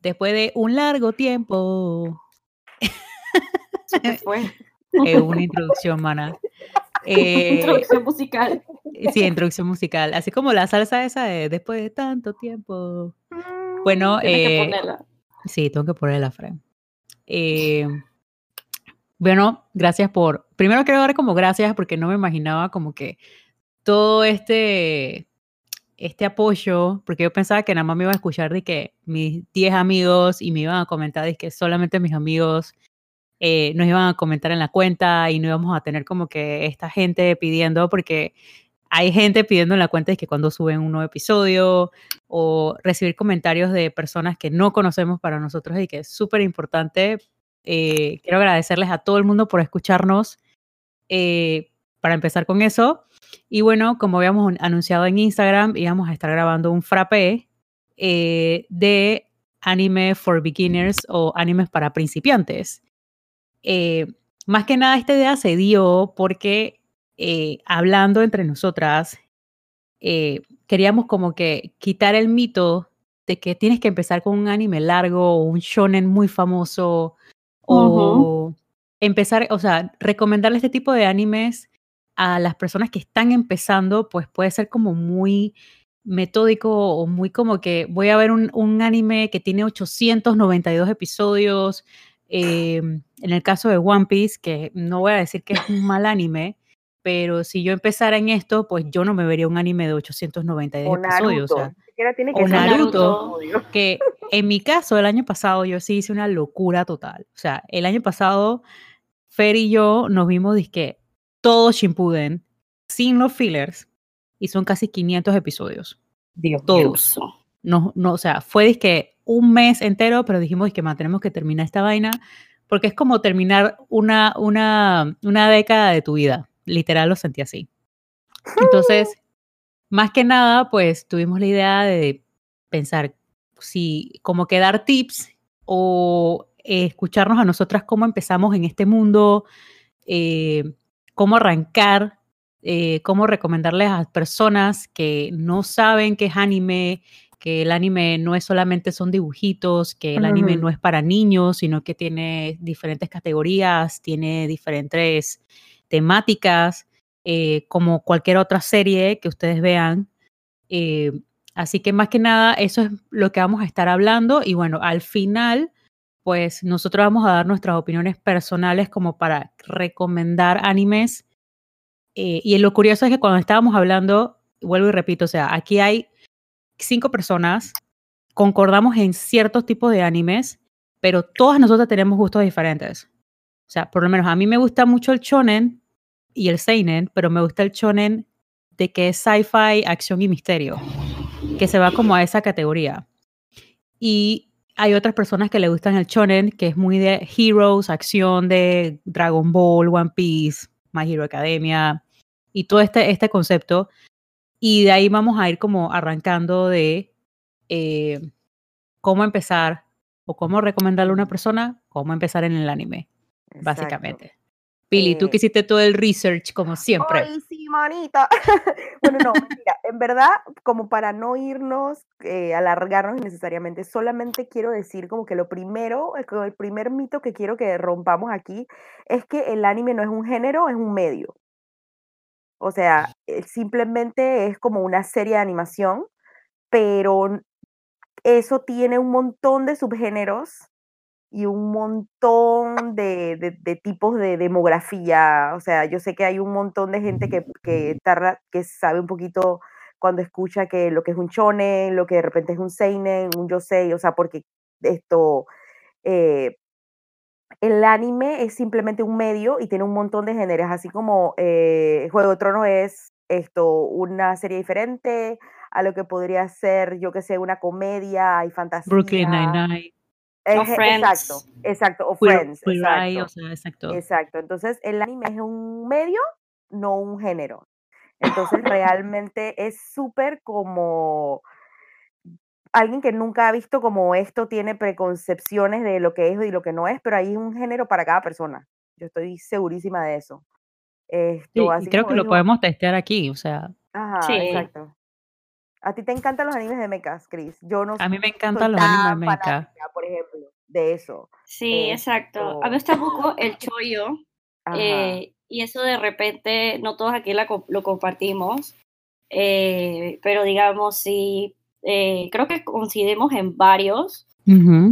Después de un largo tiempo. Se fue. Una introducción, mana. Eh, Introducción musical. sí, introducción musical. Así como la salsa esa de después de tanto tiempo. Bueno, Tienes que eh, ponerla. sí, tengo que ponerla, Fran. Eh, bueno, gracias por. Primero quiero dar como gracias porque no me imaginaba como que todo este este apoyo, porque yo pensaba que nada más me iba a escuchar de que mis 10 amigos y me iban a comentar de que solamente mis amigos eh, nos iban a comentar en la cuenta y no íbamos a tener como que esta gente pidiendo, porque hay gente pidiendo en la cuenta de que cuando suben un nuevo episodio o recibir comentarios de personas que no conocemos para nosotros y que es súper importante. Eh, quiero agradecerles a todo el mundo por escucharnos. eh, para empezar con eso. Y bueno, como habíamos un- anunciado en Instagram, íbamos a estar grabando un frappé eh, de anime for beginners o animes para principiantes. Eh, más que nada, esta idea se dio porque eh, hablando entre nosotras, queríamos como que quitar el mito de que tienes que empezar con un anime largo o un shonen muy famoso o empezar, o sea, recomendarle este tipo de animes a las personas que están empezando, pues puede ser como muy metódico o muy como que voy a ver un, un anime que tiene 892 episodios. eh, en el caso de One Piece, que no voy a decir que es un mal anime, pero si yo empezara en esto, pues yo no me vería un anime de 892 O episodios. Naruto. O sea, tiene que o. Naruto. que en mi caso, el año pasado, yo sí hice una locura total. O sea, el año pasado, Fer y yo nos vimos, disque, todo Shippuden, sin los fillers, y son casi 500 episodios. Dios Todos. No, no, o sea, fue disque un mes entero, pero dijimos que tenemos que terminar esta vaina, porque es como terminar una, una, una década de tu vida. Literal lo sentí así. Entonces, más que nada, pues tuvimos la idea de pensar si como que dar tips o eh, escucharnos a nosotras cómo empezamos en este mundo, eh, cómo arrancar, eh, cómo recomendarles a personas que no saben qué es anime, que el anime no es solamente son dibujitos, que el anime no es para niños, sino que tiene diferentes categorías, tiene diferentes temáticas, eh, como cualquier otra serie que ustedes vean. Eh, así que más que nada, eso es lo que vamos a estar hablando. Y bueno, al final, pues nosotros vamos a dar nuestras opiniones personales como para recomendar animes. Eh, y lo curioso es que cuando estábamos hablando, vuelvo y repito, o sea, aquí hay cinco personas, concordamos en ciertos tipos de animes, pero todas nosotras tenemos gustos diferentes. O sea, por lo menos a mí me gusta mucho el shonen y el seinen, pero me gusta el shonen de que es sci-fi, acción y misterio, que se va como a esa categoría. Y hay otras personas que le gustan el shonen, que es muy de heroes, acción de Dragon Ball, One Piece, My Hero Academia y todo este, este concepto. Y de ahí vamos a ir como arrancando de eh, cómo empezar o cómo recomendarle a una persona, cómo empezar en el anime, Exacto. básicamente. Pili, tú Eh, que hiciste todo el research como siempre. Ay, sí, manita. bueno, no, mentira. En verdad, como para no irnos, eh, alargarnos innecesariamente, solamente quiero decir como que lo primero, el, co- el primer mito que quiero que rompamos aquí es que el anime no es un género, es un medio. O sea, eh, simplemente es como una serie de animación, pero eso tiene un montón de subgéneros y un montón de, de- de tipos de demografía. O sea, yo sé que hay un montón de gente que, que, tarda- que sabe un poquito cuando escucha que lo que es un shonen, lo que de repente es un seinen, un yosei, o sea, porque esto, eh, el anime es simplemente un medio y tiene un montón de géneros, así como eh, Juego de Tronos es esto, una serie diferente a lo que podría ser, yo que sé, una comedia y fantasía. Brooklyn Nine-Nine, O je- Friends. Exacto, exacto, o Queer, Friends, Queer Eye, exacto, o sea, exacto. exacto. Entonces, el anime es un medio, no un género. Entonces, realmente es súper como alguien que nunca ha visto como esto tiene preconcepciones de lo que es y lo que no es, pero hay un género para cada persona. Yo estoy segurísima de eso. Esto, así creo que lo podemos testear aquí, o sea, ajá, Sí. exacto. A ti te encantan los animes de mechas, Chris. Yo no A mí me encantan los animes de tan mecha. fanática, por ejemplo, de eso. Sí, exacto. A mí gusta un poco el chollo. eh, y eso de repente, no todos aquí la lo compartimos. eh, pero digamos, sí, eh, creo que coincidimos en varios.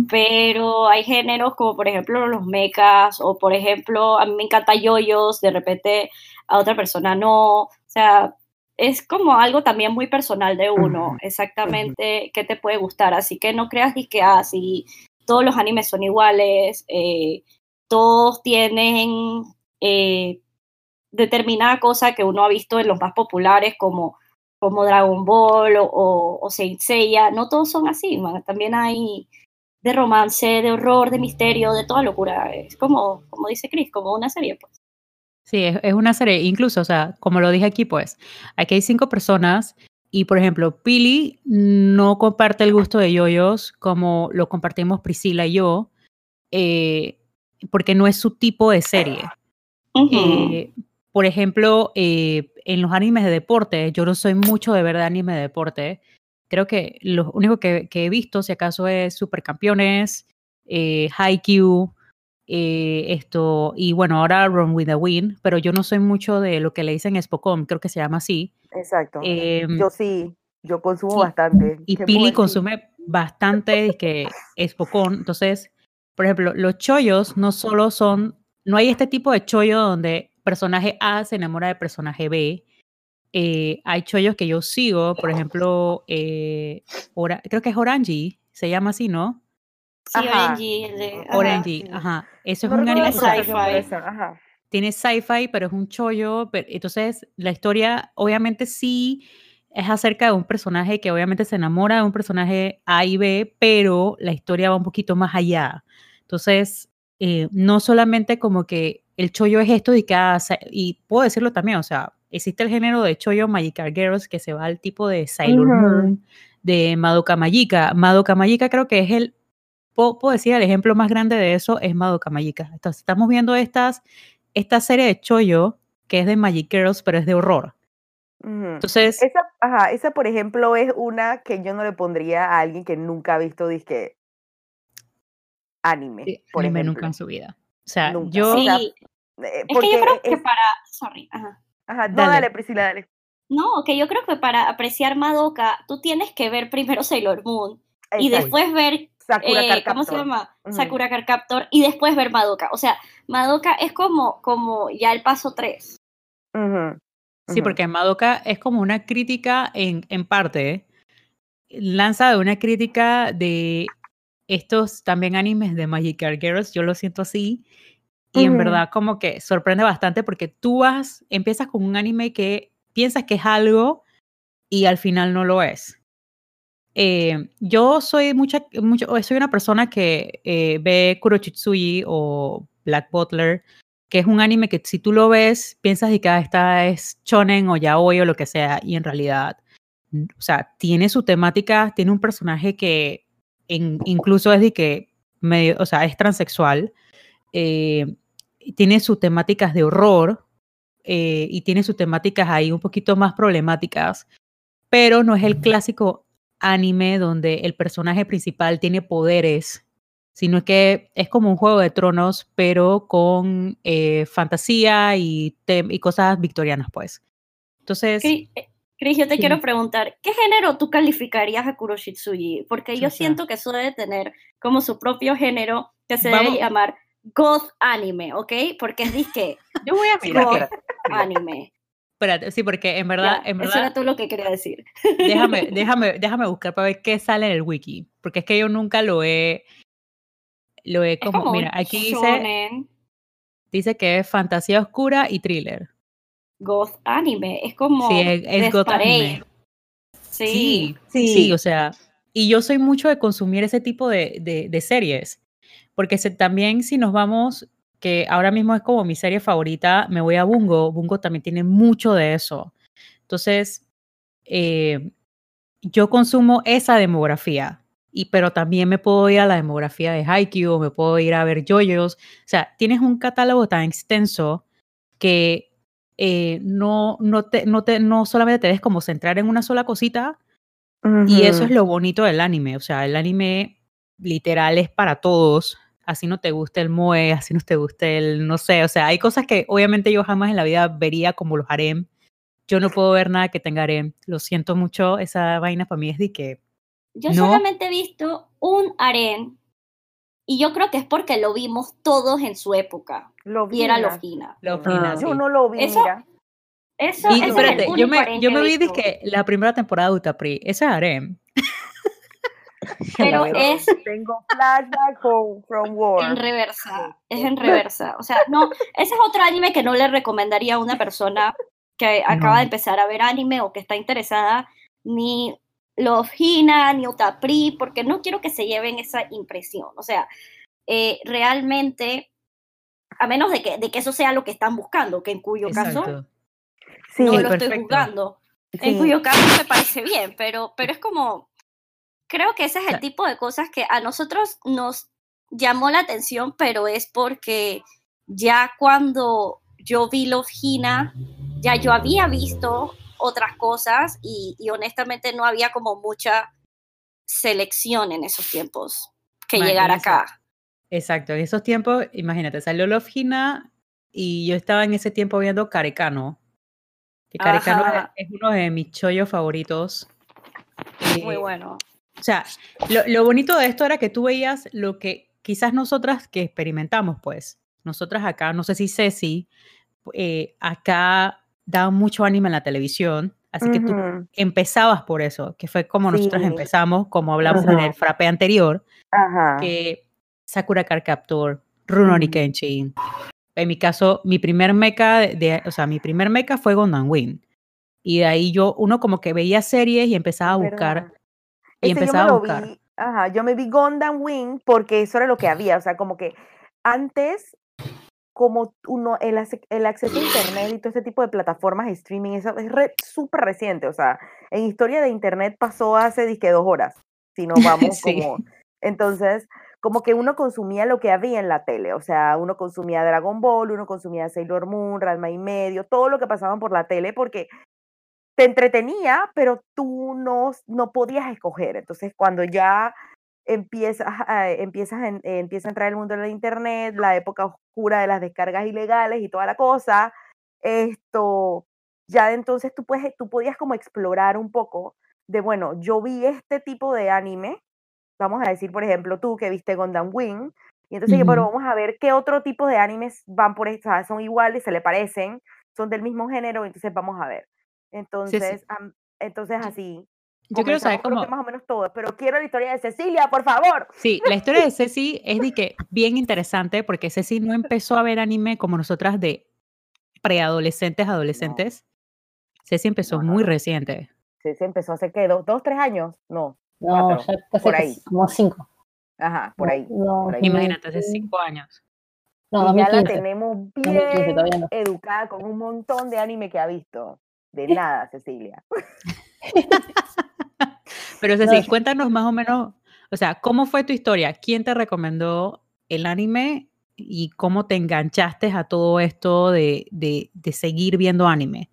Pero hay géneros como por ejemplo los mechas o por ejemplo a mí me encanta yoyos, de repente a otra persona no, o sea, es como algo también muy personal de uno, exactamente qué te puede gustar, así que no creas que ah, si todos los animes son iguales, eh, todos tienen eh, determinada cosa que uno ha visto en los más populares como como Dragon Ball o, o, o Saint Seiya, no todos son así, man. también hay de romance, de horror, de misterio, de toda locura. Es como, como dice Chris, como una serie, pues. Sí, es, es una serie, incluso, o sea, como lo dije aquí, pues, aquí hay cinco personas y, por ejemplo, Pili no comparte el gusto de yoyos como lo compartimos Priscila y yo, eh, porque no es su tipo de serie. Eh, por ejemplo, eh, en los animes de deporte, yo no soy mucho de ver de anime de deporte. Creo que lo único que, que he visto, si acaso, es Supercampeones, eh, Haikyuu, eh, esto, y bueno, ahora Run with the Wind, pero yo no soy mucho de lo que le dicen Spocom, creo que se llama así. Exacto. Em, Yo sí, yo consumo bastante. y ¿Qué puedo Pili consume bastante que Spocón. Entonces, por ejemplo, los chollos no solo son, no hay este tipo de chollo donde personaje A se enamora de personaje B. Eh, hay chollos que yo sigo, por ejemplo, eh, creo que es Orange, se llama así, ¿no? Sí, Ajá. Orange, de- ajá. Orange, sí. ajá. Eso es No un anime, sci-fi. ajá. tiene sci-fi, pero es un chollo. pero- entonces, la historia, obviamente, sí es acerca de un personaje que obviamente se enamora de un personaje A y B, pero la historia va un poquito más allá. Entonces, eh, no solamente como que el chollo es esto y que, ah, y puedo decirlo también, o sea, existe el género de chollo Magical Girls que se va al tipo de Sailor Ujú. Moon, de Madoka Magica. Madoka Magica creo que es el, puedo, puedo decir, el ejemplo más grande de eso es Madoka Magica. Entonces, estamos viendo estas, esta serie de chollo que es de Magic Girls, pero es de horror. Entonces, Esa, ajá, esa, por ejemplo, es una que yo no le pondría a alguien que nunca ha visto disque anime, sí, por anime ejemplo. nunca en su vida. O sea, Nunca. yo, O sea, Sí, Eh, es que porque yo creo que es- para, sorry, ajá. ajá, no, Dale. dale, Priscila, dale. No, que yo creo que para apreciar Madoka, tú tienes que ver primero Sailor Moon y Exacto. después ver, Sakura eh, ¿cómo se Captor. llama? Sakura y después ver Madoka. O sea, Madoka es como, como ya el paso 3. Ujú, sí, porque Madoka es como una crítica en, en parte, lanza de una crítica de estos también animes de Magical Girls, yo lo siento así, y en verdad como que sorprende bastante porque tú vas, empiezas con un anime que piensas que es algo y al final no lo es. Eh, yo soy mucha, mucho, soy una persona que eh, ve Kurochitsuji o Black Butler, que es un anime que si tú lo ves, piensas de que ah, esta es shonen o yaoi o lo que sea, y en realidad, o sea, tiene su temática, tiene un personaje que en- incluso es de que medio, o sea, es transexual, eh, tiene sus temáticas de horror eh, y tiene sus temáticas ahí un poquito más problemáticas, pero no es el clásico anime donde el personaje principal tiene poderes, sino que es como un juego de tronos, pero con eh, fantasía y, cosas victorianas, pues. Entonces, Cris, eh, Cris, yo te Sí. quiero preguntar, ¿qué género tú calificarías a Kuroshitsuji? Porque yo siento que eso debe tener como su propio género que se Vamos- debe llamar goth anime, ¿ok? Porque es disque yo voy a Mira, goth anime. Espérate, sí, porque en verdad, Ya, en eso verdad, era todo lo que quería decir. déjame, déjame, déjame buscar para ver qué sale en el wiki, porque es que yo nunca lo he, lo he como, como mira, aquí dice, shonen dice que es fantasía oscura y thriller. goth anime, es como Sí, es, es goth anime. Sí. Sí, Sí. sí, o sea, y yo soy mucho de consumir ese tipo de, de- de series, porque se- también si nos vamos, que ahora mismo es como mi serie favorita, me voy a Bungo, Bungo también tiene mucho de eso. Entonces, eh, yo consumo esa demografía, y, pero también me puedo ir a la demografía de Haikyuu, me puedo ir a ver JoJo's, o sea, tienes un catálogo tan extenso que eh, no, no, te, no, te, no solamente te debes como centrar en una sola cosita, Y eso es lo bonito del anime. O sea, el anime literal es para todos. Así no te guste el moe, así no te guste el, no sé, o sea, hay cosas que obviamente yo jamás en la vida vería como los harem. Yo no puedo ver nada que tenga harem. Lo siento mucho, esa vaina para mí es de que Yo No. solamente he visto un harén y yo creo que es porque lo vimos todos en su época Lo y era vi, Lofina. lo Ah, fina, Yo sí. no lo vi, Eso- mira. Eso, Y espérate, es el yo me, yo me vi que la primera temporada de Utapri, ese es harem. Pero es Tengo flashback from, from war. en reversa, es en reversa. O sea, no, ese es otro anime que no le recomendaría a una persona que acaba No. de empezar a ver anime o que está interesada, ni Love Hina, ni Utapri, porque no quiero que se lleven esa impresión. O sea, eh, realmente, a menos de que, de que eso sea lo que están buscando, que en cuyo caso. Sí, no Sí, lo estoy perfecto. juzgando. En sí. cuyo caso me parece bien, pero, pero es como, creo que ese es el tipo de cosas que a nosotros nos llamó la atención, pero es porque ya cuando yo vi Love Hina, ya yo había visto otras cosas y, y honestamente no había como mucha selección en esos tiempos que Ma, llegar acá. Exacto, en esos tiempos, imagínate, salió Love Hina y yo estaba en ese tiempo viendo Carecano. Que Carecano Ajá. es uno de mis chollos favoritos. Muy Eh, bueno. O sea, lo, lo bonito de esto era que tú veías lo que quizás nosotras que experimentamos, pues. Nosotras acá, no sé si Ceci, eh, acá daba mucho anime en la televisión, así que tú empezabas por eso, que fue como nosotras Sí. empezamos, como hablamos en el frappe anterior, que Sakura Card Captor, Rurouni Ujú. Kenshin. En mi caso, mi primer mecha, de, de- o sea, mi primer mecha fue Gundam Wing. Y de ahí yo, uno como que veía series y empezaba a buscar. Y Ese yo me empezaba a buscar. vi, ajá, yo me vi Gundam Wing porque eso era lo que había, o sea, como que antes, como uno, el, el acceso a internet y todo ese tipo de plataformas de streaming, eso es re- súper reciente, o sea, en historia de internet pasó hace, disque dos horas, si nos vamos Sí. como, entonces, como que uno consumía lo que había en la tele, o sea, uno consumía Dragon Ball, uno consumía Sailor Moon, Ranma y medio, todo lo que pasaban por la tele, porque te entretenía, pero tú no, no podías escoger. Entonces, cuando ya empiezas, a, empiezas en- eh, empieza a entrar el mundo de la internet, la época oscura de las descargas ilegales y toda la cosa, esto, ya de entonces tú, puedes, tú podías como explorar un poco de, bueno, yo vi este tipo de anime, vamos a decir, por ejemplo, tú que viste Gundam Wing, y entonces, yo, pero vamos a ver qué otro tipo de animes van por esta, son iguales, se le parecen, son del mismo género, entonces vamos a ver. Entonces, entonces así. Yo quiero saber comenzamos, creo que cómo... más o menos todo, pero quiero la historia de Cecilia, por favor. Sí, la historia de Ceci es de que bien interesante porque Ceci no empezó a ver anime como nosotras de preadolescentes, adolescentes. Ceci empezó No, no, muy no. reciente. Se empezó hace que dos, dos, tres años, no, No, Cuatro, por ahí. como cinco. ajá, por ahí. No, por ahí. Imagínate, hace 2000, cinco años. No, y ya la 2015. tenemos 2015 bien no. educada con un montón de anime que ha visto. De nada, Cecilia. Pero No, Ceci, yo- cuéntanos más o menos, o sea, ¿cómo fue tu historia? ¿Quién te recomendó el anime y cómo te enganchaste a todo esto de, de, de seguir viendo anime?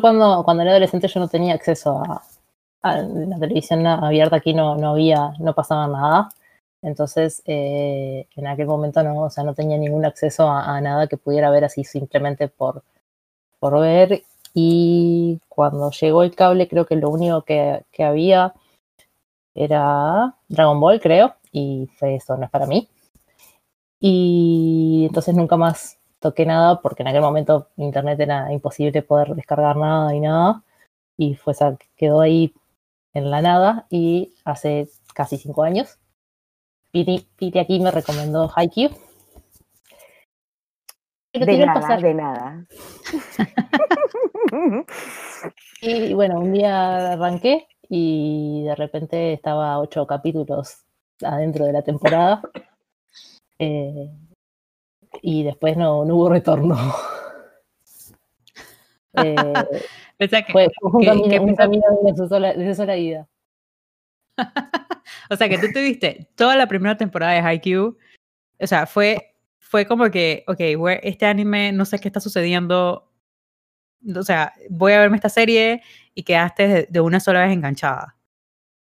Cuando, cuando era adolescente yo no tenía acceso a, a la televisión abierta aquí no, no había, no pasaba nada. Entonces, eh, en aquel momento no, o sea, no tenía ningún acceso a, a nada que pudiera ver así simplemente por, por ver. Y cuando llegó el cable, creo que lo único que, había era Dragon Ball, creo, y fue eso, no es para mí. Y entonces nunca más toqué nada porque en aquel momento internet era imposible poder descargar nada y nada. Y fue quedó ahí en la nada y hace casi cinco años. Piti, Piti aquí me recomendó Haikyuu. De nada, pasaje. de nada. Y bueno, un día arranqué y de repente estaba ocho capítulos adentro de la temporada. Eh, y después no, no hubo retorno. Eh, O sea, que, fue fue un ¿Qué- camino, un de su sola, de su sola ida. o sea, que tú te viste toda la primera temporada de Haikyuu. O sea, fue, fue como que, ok, where- este anime, no sé qué está sucediendo. O sea, voy a verme esta serie y quedaste de, de una sola vez enganchada.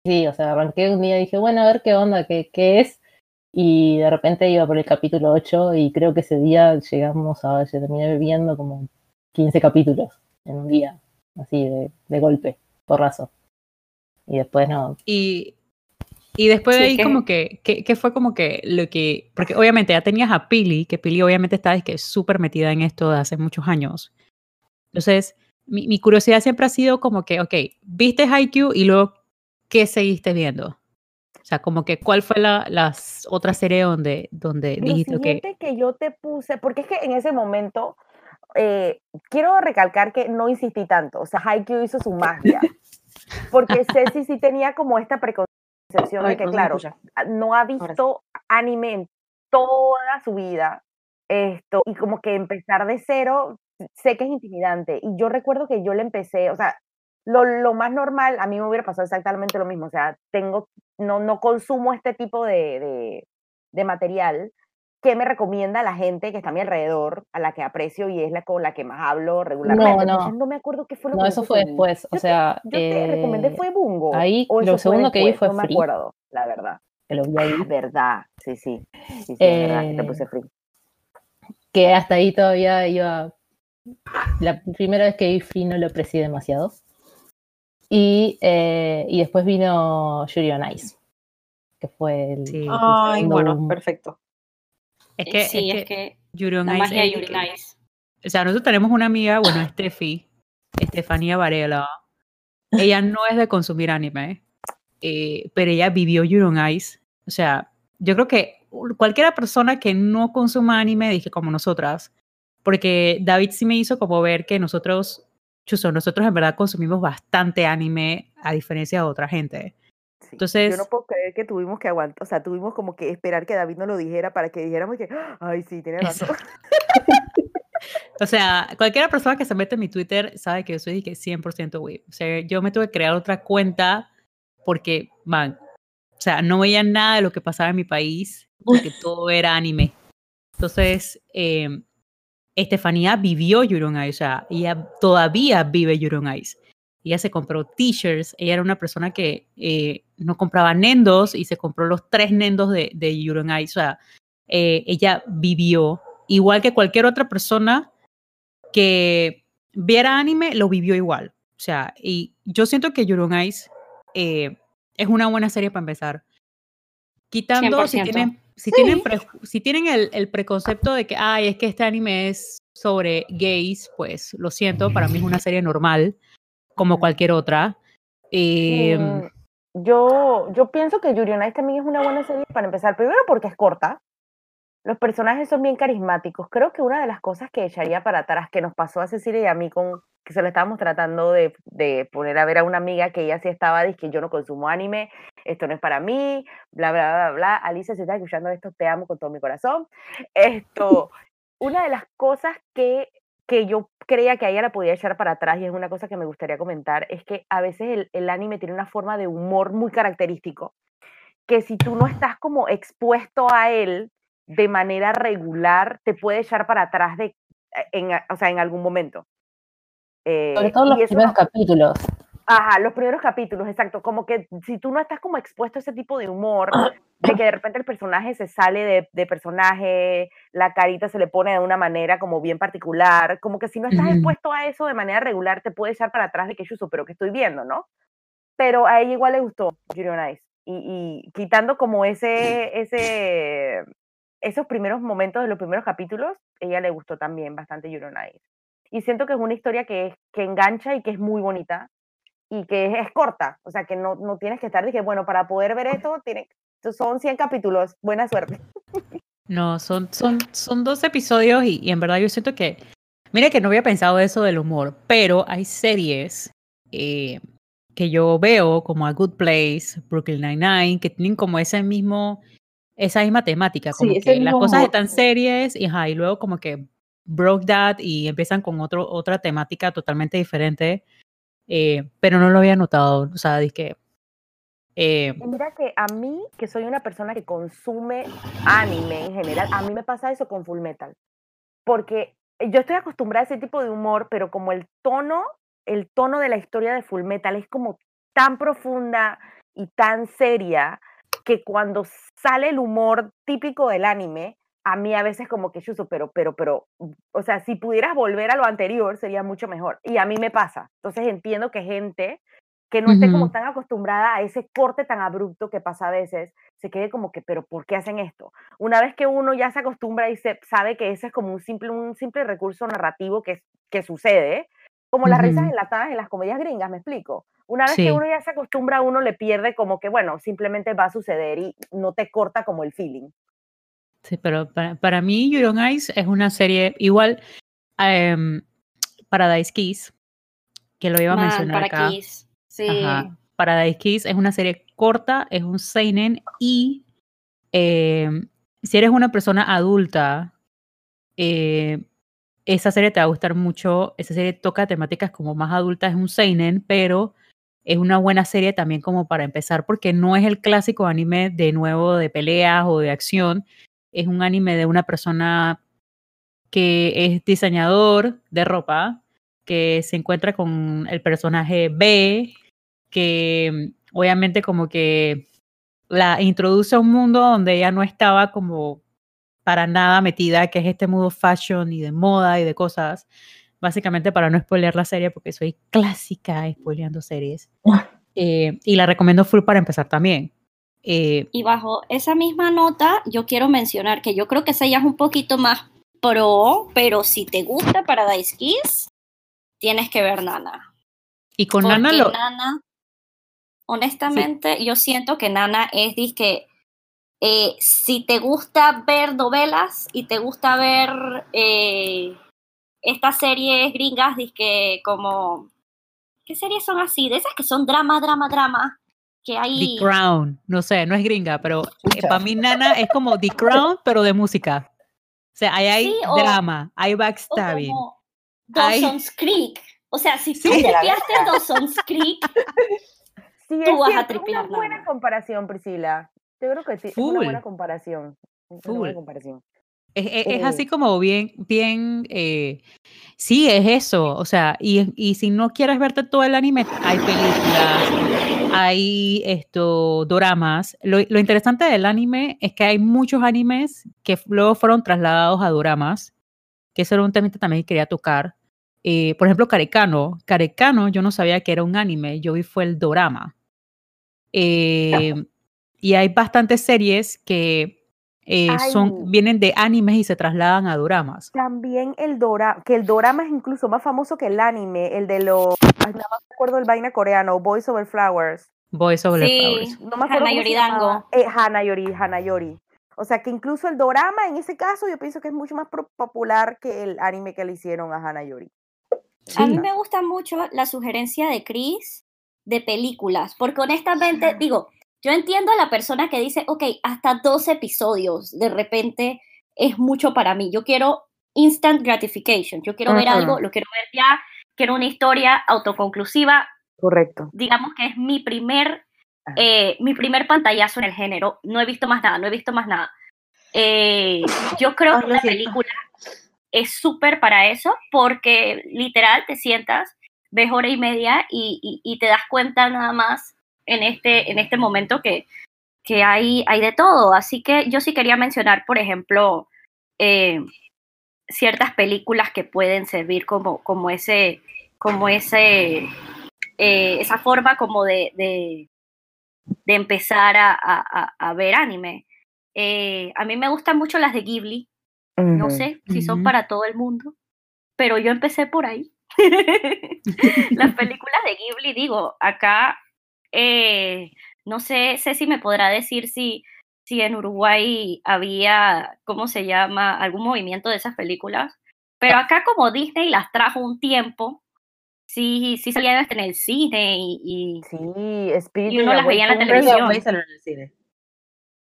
Sí, o sea, arranqué un día y dije, bueno, a ver qué onda, qué, qué es. Y de repente iba por el capítulo 8 y creo que ese día llegamos a, yo terminé viendo como 15 capítulos en un día, así de, de golpe, porrazo. Y después no. Y, y después de ahí que- como que, que, que fue como que lo que, porque obviamente ya tenías a Pili, que Pili obviamente está es que súper metida en esto de hace muchos años. Entonces, mi, mi curiosidad siempre ha sido como que, ok, viste Haikyuu y luego, ¿qué seguiste viendo? O sea, como que, ¿cuál fue la las otra serie donde, donde Lo dijiste, siguiente que yo te puse, porque es que en ese momento eh, quiero recalcar que no insistí tanto, o sea, Haikyuu hizo su magia, porque Ceci sí tenía como esta preconcepción Ay, de que, no claro, escucha. a- no ha sí. visto anime en toda su vida, esto, y como que empezar de cero, sé que es intimidante, y yo recuerdo que yo le empecé, o sea, lo, lo más normal, a mí me hubiera pasado exactamente lo mismo, o sea, tengo, no, no consumo este tipo de, de, de material, que me recomienda la gente que está a mi alrededor, a la que aprecio y es la con la que más hablo regularmente. no. Entonces no me acuerdo qué fue lo No, que eso yo fue después. O Yo te- sea, Yo te recomendé eh, fue Bungo. ahí o lo eso segundo que vi fue No me Free. acuerdo, la verdad. que lo vi ahí. Es verdad, sí, sí. Sí, sí, es verdad que te Eh, puse free. que hasta ahí todavía iba. La primera vez que vi Free no lo aprecié demasiado. Y, eh, y después vino Yuri on Ice, que fue el. Sí. el Ay, bueno, boom. perfecto. Es que, sí, es es que, que la Ice magia de Yuri Nice. O sea, nosotros tenemos una amiga, bueno, Steffi, Estefanía Varela. Ella no es de consumir anime, eh, pero ella vivió Yuri Ice. O sea, yo creo que cualquiera persona que no consuma anime, dije como nosotras, porque David sí me hizo como ver que nosotros, chuso, nosotros en verdad consumimos bastante anime a diferencia de otra gente. Sí. yo entonces- no puedo creer que tuvimos que aguantar, o sea, tuvimos como que esperar que David nos lo dijera para que dijéramos que, ay, sí, tiene razón. O sea, cualquiera persona que se mete en mi Twitter sabe que yo soy de que 100% weeb. O sea, yo me tuve que crear otra cuenta porque, man, o sea, no veía nada de lo que pasaba en mi país porque todo era anime. Entonces, eh, Estefanía vivió Yuri on Ice, o sea, ella todavía vive Yuri on Ice. Ella se compró t-shirts, ella era una persona que eh, no compraba nendos y se compró los tres nendos de, de Yuri on Ice, o sea, eh, ella vivió, igual que cualquier otra persona que viera anime, lo vivió igual. O sea, y yo siento que Yuri on Ice eh, es una buena serie para empezar. Quitando si 100%. tienen, si tienen, si tienen el, el preconcepto de que, ay, es que este anime es sobre gays, pues lo siento, para mí es una serie normal, como cualquier otra. Eh, Mm, yo, yo pienso que Yuri on Ice también es una buena serie para empezar. Primero porque es corta. Los personajes son bien carismáticos. Creo que una de las cosas que echaría para atrás que nos pasó a Cecilia y a mí con que se lo estábamos tratando de, de poner a ver a una amiga que ella sí estaba, dice que yo no consumo anime, esto no es para mí, bla, bla, bla, bla. Alicia, si estás escuchando esto, te amo con todo mi corazón. Esto, una de las cosas que, que yo creía que a ella la podía echar para atrás, y es una cosa que me gustaría comentar, es que a veces el, el anime tiene una forma de humor muy característico, que si tú no estás como expuesto a él de manera regular, te puede echar para atrás de, en, a- o sea, en algún momento. Sobre Eh, todo y los primeros no- capítulos. Ajá, los primeros capítulos, exacto. Como que si tú no estás como expuesto a ese tipo de humor, de que de repente el personaje se sale de, de personaje, la carita se le pone de una manera como bien particular, como que si no estás Ujú. expuesto a eso de manera regular, te puede echar para atrás de que chuzo, pero que estoy viendo, ¿no? Pero a ella igual le gustó Ice. Y, y quitando como ese, ese, esos primeros momentos de los primeros capítulos, ella le gustó también bastante Ice. Y siento que es una historia que, que engancha y que es muy bonita y que es, corta, o sea, que no, no tienes que estar, dije, bueno, para poder ver esto, tiene, son 100 capítulos, buena suerte. No, son, son, son dos episodios y, y en verdad yo siento que, mira que no había pensado eso del humor, pero hay series eh, que yo veo como A Good Place, Brooklyn Nine-Nine, que tienen como ese mismo, esa misma temática, Sí, como ese que las mismo cosas están serias y, ajá, y luego como que broke that y empiezan con otro, otra temática totalmente diferente, eh, pero no lo había notado, o sea, dije, eh, mira que a mí, que soy una persona que consume anime en general, a mí me pasa eso con Full Metal, porque yo estoy acostumbrada a ese tipo de humor, pero como el tono el tono de la historia de Full Metal es como tan profunda y tan seria que cuando sale el humor típico del anime, a mí a veces como que chuzo, pero, pero, pero, o sea, si pudieras volver a lo anterior sería mucho mejor. Y a mí me pasa. Entonces entiendo que gente que no esté como tan acostumbrada a ese corte tan abrupto que pasa a veces, se quede como que, pero ¿por qué hacen esto? Una vez que uno ya se acostumbra y se sabe que ese es como un simple, un simple recurso narrativo que, que sucede, como las risas enlatadas en las comedias gringas, me explico. Una vez que uno ya se acostumbra, uno le pierde como que, bueno, simplemente va a suceder y no te corta como el feeling. Sí, pero para, para mí, Your Ice es una serie igual um, Paradise Keys, que lo iba a mencionar acá. Sí. Paradise Keys es una serie corta, es un seinen y em, si eres una persona adulta, eh, esa serie te va a gustar mucho. Esa serie toca temáticas como más adultas, es un seinen, pero es una buena serie también como para empezar porque no es el clásico anime de nuevo de peleas o de acción, es un anime de una persona que es diseñador de ropa, que se encuentra con el personaje B, que obviamente como que la introduce a un mundo donde ella no estaba como para nada metida, que es este mundo fashion y de moda y de cosas. Básicamente para no spoilear la serie, porque soy clásica spoileando series. Eh, y la recomiendo full para empezar también. Eh, y bajo esa misma nota, yo quiero mencionar que yo creo que esa ya es un poquito más pro, pero si te gusta Paradise Kiss, tienes que ver Nana. Y con Nana lo... Nana, honestamente, yo siento que Nana es que eh, si te gusta ver novelas y te gusta ver eh, estas series gringas, que como... ¿Qué series son así? De esas que son drama, drama, drama The Crown, no sé, no es gringa, pero eh, para mí Nana es como The Crown, pero de música. O sea, ahí hay drama, hay backstabbing. O Dawson's Creek. O sea, si tú sí, tripeaste Dawson's Creek, tú vas a tripear. Es una buena comparación, Priscila. Yo creo que sí, es una buena comparación. Una buena comparación. Es, así como bien, bien, eh, sí, es eso, o sea, y, y, si no quieres verte todo el anime, hay películas, hay esto, doramas. Lo, lo, interesante del anime es que hay muchos animes que luego fueron trasladados a doramas, que eso era un tema que también quería tocar. Eh, por ejemplo, Carecano. Carecano yo no sabía que era un anime, yo vi fue el dorama. Eh, y hay bastantes series que eh, son, vienen de animes y se trasladan a doramas. También el dorama, que el dorama es incluso más famoso que el anime, el de los, no me acuerdo el vaina coreano, Boys Over Flowers. Boys Over Flowers. No me acuerdo Hanayori Dango. Eh, Hanayori, Hanayori. O sea que incluso el dorama en ese caso yo pienso que es mucho más popular que el anime que le hicieron a Hanayori. A mí me gusta mucho la sugerencia de Chris de películas, porque honestamente, digo, yo entiendo a la persona que dice, ok, hasta dos episodios de repente es mucho para mí. Yo quiero instant gratification. Yo quiero ver algo, lo quiero ver ya. Quiero una historia autoconclusiva. Correcto. Digamos que es mi primer, eh, mi primer pantallazo en el género. No he visto más nada, no he visto más nada. Eh, yo creo que la película es súper para eso porque literal te sientas, ves hora y media y, y te das cuenta nada más en este, en este momento que, que hay, hay de todo. Así que yo sí quería mencionar, por ejemplo, eh, ciertas películas que pueden servir como, como ese, como ese, eh, esa forma como de, de, empezar a, a, ver anime. Eh, a mí me gustan mucho las de Ghibli. No sé si son para todo el mundo, pero yo empecé por ahí. las películas de Ghibli, digo, acá eh, no sé, sé si me podrá decir si, si en Uruguay había, ¿cómo se llama?, algún movimiento de esas películas. Pero acá como Disney las trajo un tiempo, sí, sí salían en el cine y, sí, y uno las veía en la televisión.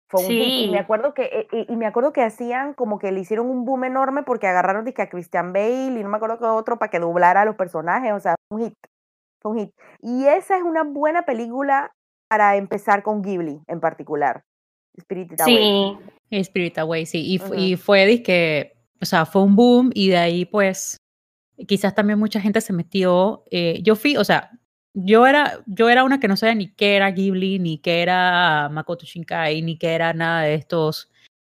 Fue un sí. y me acuerdo que eh, y, me acuerdo que hacían como que le hicieron un boom enorme porque agarraron a Christian Bale y no me acuerdo que otro para que doblara a los personajes, o sea, un hit un hit. Y esa es una buena película para empezar con Ghibli en particular. Spirited Away. Sí, Spirit Away, sí. Y, y fue que, o sea, fue un boom y de ahí pues quizás también mucha gente se metió, eh, yo fui, o sea, yo era, yo era una que no sabía ni qué era Ghibli, ni qué era Makoto Shinkai, ni qué era nada de estos,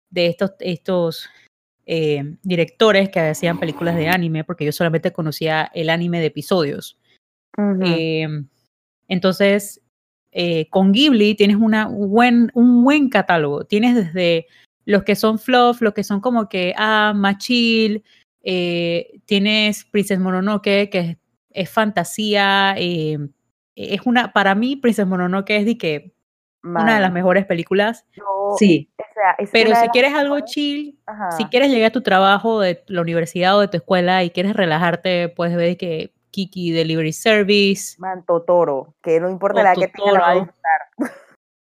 de estos, estos eh, directores que hacían películas de anime, porque yo solamente conocía el anime de episodios. Eh, entonces, eh, con Ghibli tienes una buen, un buen catálogo. Tienes desde los que son fluff, los que son como que, ah, machil, tienes Princess Mononoke, que es, fantasía, es una, para mí Princess Mononoke es de que una de las mejores películas. sí. Pero si quieres algo chill, si quieres llegar a tu trabajo de la universidad o de tu escuela y quieres relajarte, puedes ver que Kiki Delivery Service. Manto Toro, que no importa la que tenga, va a disfrutar.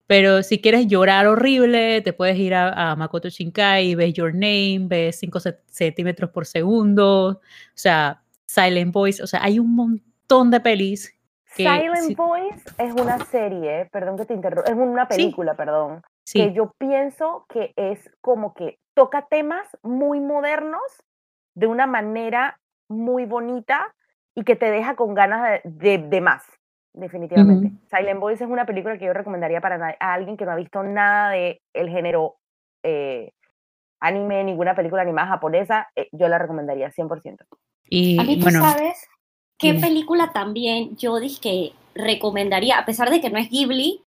Pero si quieres llorar horrible, te puedes ir a, Makoto Shinkai, ves Your Name, ves 5 centímetros por segundo, o sea, Silent Voice, o sea, hay un montón de pelis. Silent Voice es una serie, perdón que te interrumpa, es una película, perdón, que yo pienso que es como que toca temas muy modernos de una manera muy bonita y que te deja con ganas de, de, más, definitivamente. Silent Voice es una película que yo recomendaría para a alguien que no ha visto nada de el género eh, anime, ninguna película animada japonesa, eh, yo la recomendaría 100%. Y, a mí, ¿tú sabes qué película también yo dije que recomendaría, a pesar de que no es Ghibli,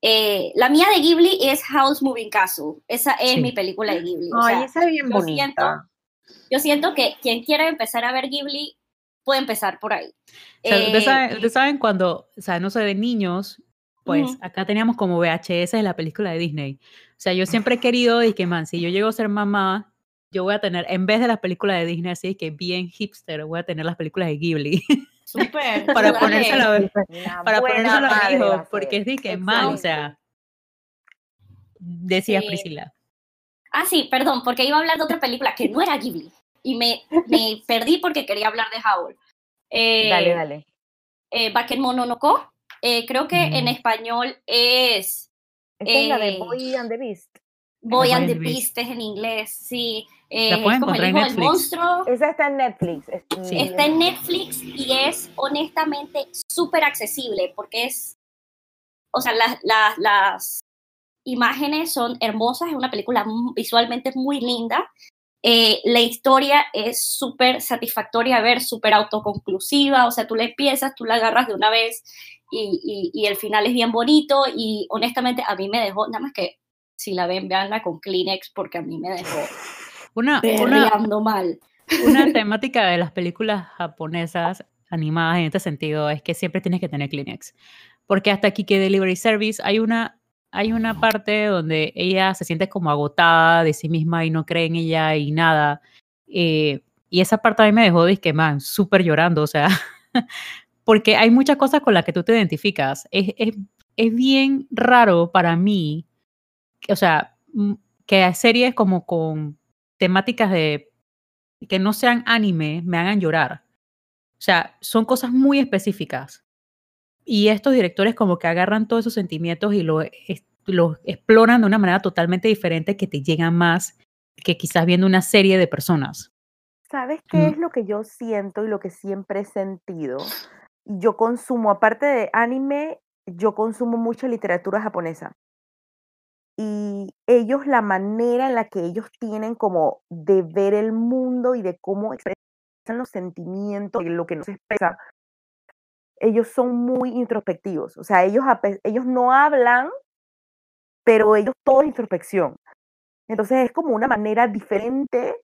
eh, la mía de Ghibli es House Moving Castle. Esa es mi película de Ghibli. Ay, esa es bien yo bonita. Siento, yo siento que quien quiere empezar a ver Ghibli puede empezar por ahí. ¿ustedes, saben, cuando, o sea, no sé, de niños, pues acá teníamos como VHS de la película de Disney. O sea, yo siempre he querido y que, man, si yo llego a ser mamá, yo voy a tener, en vez de las películas de Disney, así que bien hipster, voy a tener las películas de Ghibli. Súper. para ponérselo a, para ponérselo a mi hijo, porque es de que mal, o sea, decía Priscila. Ah, sí, perdón, porque iba a hablar de otra película que no era Ghibli y me, me perdí porque quería hablar de Howl. Eh, dale, dale. Eh, Baken Mononoko, eh, creo que en español es... es la de Boy and the Beast. Boy and the Beast es en inglés, sí. Eh, la como el hijo del monstruo. Esa está en Netflix. Está en Netflix y es honestamente súper accesible porque es, o sea, las imágenes son hermosas, es una película visualmente muy linda. Eh, la historia es súper satisfactoria ver, súper autoconclusiva, o sea, tú la empiezas, tú la agarras de una vez y, y, el final es bien bonito y honestamente a mí me dejó, nada más que si la ven, veanla con Kleenex porque a mí me dejó una, una, mal. Una temática de las películas japonesas animadas en este sentido es que siempre tienes que tener Kleenex. Porque hasta aquí que Delivery Service hay una, hay una parte donde ella se siente como agotada de sí misma y no cree en ella y nada. Eh, y esa parte a mí me dejó que man, súper llorando, o sea, porque hay muchas cosas con las que tú te identificas. Es, es, es bien raro para mí o sea, mm, que series como con temáticas de que no sean anime me hagan llorar. O sea, son cosas muy específicas. Y estos directores como que agarran todos esos sentimientos y los lo exploran de una manera totalmente diferente que te llegan más que quizás viendo una serie de personas. ¿Sabes qué mm. es lo que yo siento y lo que siempre he sentido? Yo consumo, aparte de anime, yo consumo mucha literatura japonesa y ellos la manera en la que ellos tienen como de ver el mundo y de cómo expresan los sentimientos y lo que nos expresa, ellos son muy introspectivos, o sea, ellos, ellos no hablan, pero ellos todo es introspección. Entonces es como una manera diferente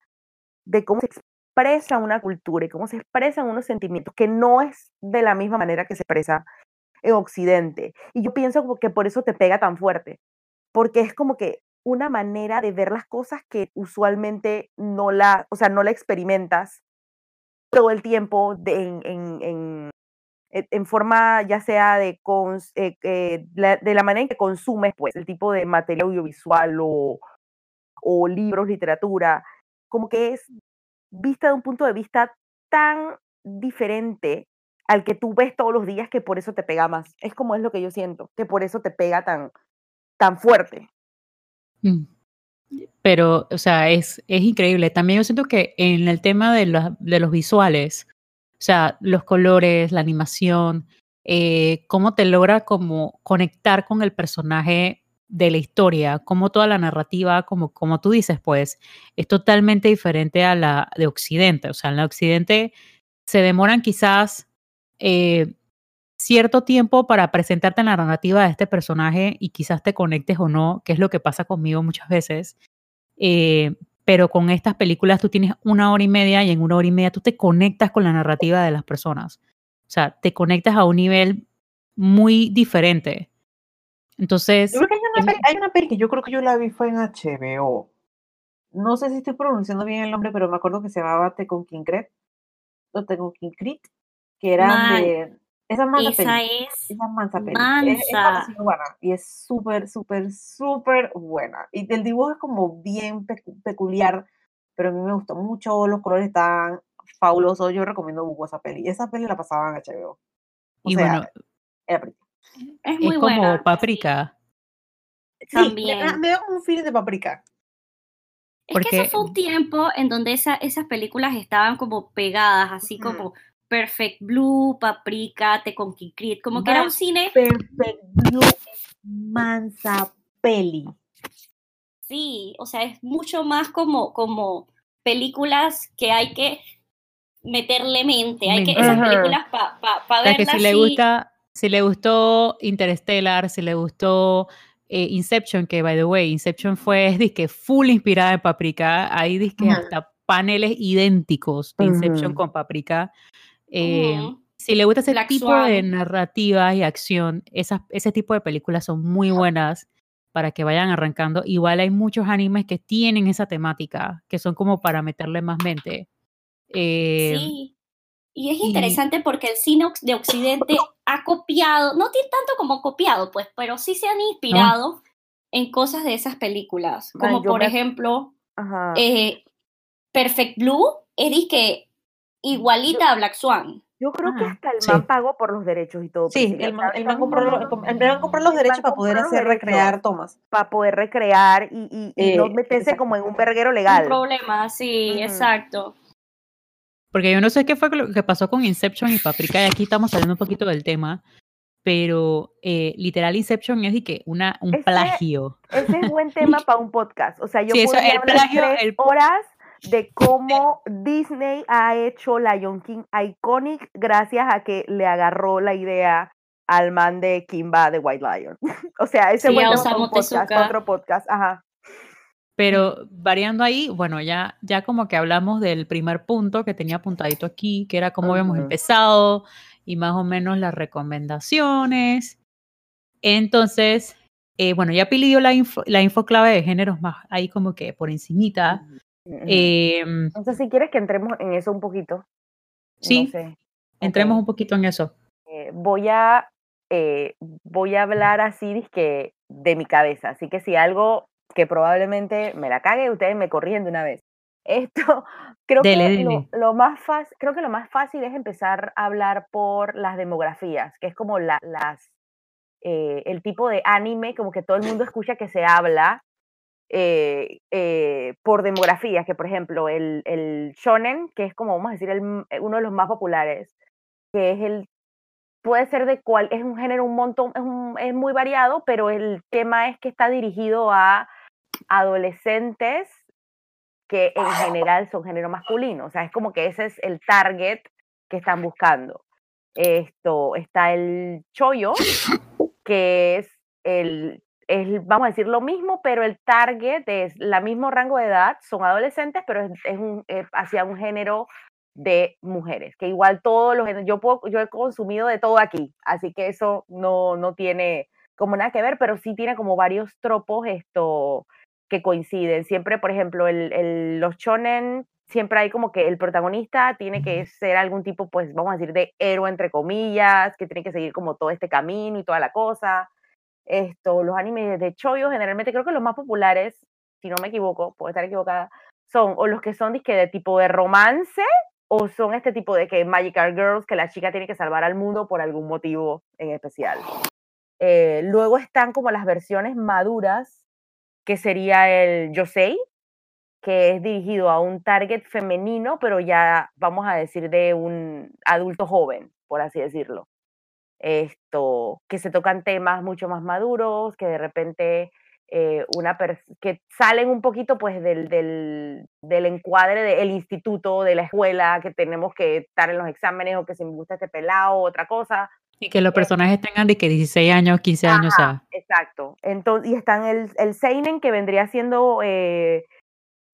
de cómo se expresa una cultura y cómo se expresan unos sentimientos, que no es de la misma manera que se expresa en Occidente. Y yo pienso que por eso te pega tan fuerte, porque es como que una manera de ver las cosas que usualmente no la, o sea, no la experimentas todo el tiempo en, en, en, forma ya sea de, eh, eh, de la manera en que consumes pues el tipo de material audiovisual o, o libros, literatura, como que es vista de un punto de vista tan diferente al que tú ves todos los días que por eso te pega más. Es como es lo que yo siento, que por eso te pega tan, tan fuerte. Mm. Pero, o sea, es, es increíble. También yo siento que en el tema de, de los visuales, O sea, los colores, la animación, eh, cómo te logra como conectar con el personaje de la historia, cómo toda la narrativa, como, como tú dices, pues, es totalmente diferente a la de Occidente. O sea, en la Occidente se demoran quizás eh, cierto tiempo para presentarte la narrativa de este personaje y quizás te conectes o no, que es lo que pasa conmigo muchas veces. Eh, pero con estas películas tú tienes una hora y media y en una hora y media tú te conectas con la narrativa de las personas. O sea, te conectas a un nivel muy diferente. Entonces... Yo creo que hay una, peli, hay una peli que yo creo que yo la vi fue en HBO. No sé si estoy pronunciando bien el nombre, pero me acuerdo que se llamaba Tekken King Cret. O Tekken King Crit, que era de... Esa mansa Esa peli. es Esa mansa peli. Es, es mansa. demasiado buena y es súper, súper, súper buena. Y el dibujo es como bien pecu- peculiar, pero a mí me gustó mucho, los colores están fabulosos. Yo recomiendo Bugo esa peli. Esa peli la pasaban en HBO. O y sea, bueno, era pretty. Es muy es como buena. paprika. Sí, También. me da como un feeling de paprika. Es que Porque- ese fue un tiempo en donde esa- esas películas estaban como pegadas, así como Perfect Blue, Paprika, Te con Creed, como que era un cine, Perfect Blue es mansa peli. sí, o sea, es mucho más como, como películas que hay que meterle mente, hay que, esas Ajá. películas para pa, pa O sea, que verlas si le gusta, si le gustó Interstellar, si le gustó eh, Inception, que by the way, Inception fue que full inspirada en Paprika, hay disque Ujú. hasta paneles idénticos de Inception con Paprika. Eh, Ujú. Si le gusta ese Black tipo de Swan. narrativa y acción, esas, ese tipo de películas son muy buenas para que vayan arrancando. Igual hay muchos animes que tienen esa temática, que son como para meterle más mente. Eh, Sí. Y es y- interesante porque el cine de Occidente ha copiado, no tiene tanto como copiado, pues, pero sí se han inspirado en cosas de esas películas. Como por me- ejemplo, eh, Perfect Blue es disque igualita a Black Swan. Yo creo que Ah, hasta el sí. man pagó por los derechos y todo. Sí, Priscila, el man, el man compró, los- hablando el man compró los el derechos para poder hacer recrear tomas. para poder recrear y, y- y no Eh, meterse exacto. como en un verguero Un legal. problema, sí, Ujú. exacto. Porque yo no sé qué fue lo que pasó con Inception y Paprika, y aquí estamos saliendo un poquito del tema, pero eh, literal Inception es de que una, un Ese- plagio. Ese es buen tema para un podcast. O sea, yo Sí, eso, podría el hablar plagio, tres el- horas de cómo Disney ha hecho Lion King iconic gracias a que le agarró la idea al man de Kimba de White Lion. o sea, ese Sí, un podcast, otro podcast. Ajá. Pero variando ahí, bueno, ya, ya como que hablamos del primer punto que tenía apuntadito aquí, que era cómo habíamos Ujú. empezado y más o menos las recomendaciones. Entonces, eh, bueno, ya Pili dio la info, la info clave de géneros más ahí como que por encimita. Ujú. Em, Entonces, si quieres que entremos en eso un poquito. Sí. No sé. entremos Ok. un poquito en eso. Eh, voy a eh, voy a hablar así dizque, de mi cabeza. Así que si algo que probablemente me la cague, ustedes me corrigen de una vez. Esto creo Dele, que dele. Lo, lo más fácil, creo que lo más fácil es empezar a hablar por las demografías, que es como la, las eh, el tipo de anime, como que todo el mundo escucha que se habla eh, eh, por demografías, que por ejemplo el, el shonen, que es como vamos a decir el m- uno de los más populares, que es el puede ser de cual es un género un montón es, un- es muy variado pero el tema es que está dirigido a adolescentes que en general son género masculino o sea es como que ese es el target que están buscando. Esto está el chollo que es el es, vamos a decir lo mismo pero el target es la mismo rango de edad son adolescentes pero es, es un eh, hacia un género de mujeres, que igual todos los yo puedo, yo he consumido de todo aquí, así que eso no, no tiene como nada que ver, pero sí tiene como varios tropos esto que coinciden. Siempre, por ejemplo, el, el- los shonen, siempre hay como que el protagonista tiene que ser algún tipo, pues vamos a decir, de héroe entre comillas, que tiene que seguir como todo este camino y toda la cosa. Esto, los animes de choyo, generalmente creo que los más populares, si no me equivoco, puedo estar equivocada, son o los que son disque de tipo de romance o son este tipo de que Magical Girls, que la chica tiene que salvar al mundo por algún motivo en especial. Eh, luego están como las versiones maduras, que sería el Yosei, que es dirigido a un target femenino, pero ya vamos a decir de un adulto joven, por así decirlo. Esto, que se tocan temas mucho más maduros, que de repente eh, una que salen un poquito pues del, del, del encuadre del instituto, de la escuela, que tenemos que estar en los exámenes o que si me gusta este pelado, otra cosa. Y que los Eh, personajes tengan de que 16 años, 15 años, exacto. Entonces, y están el, el Seinen, que vendría siendo eh,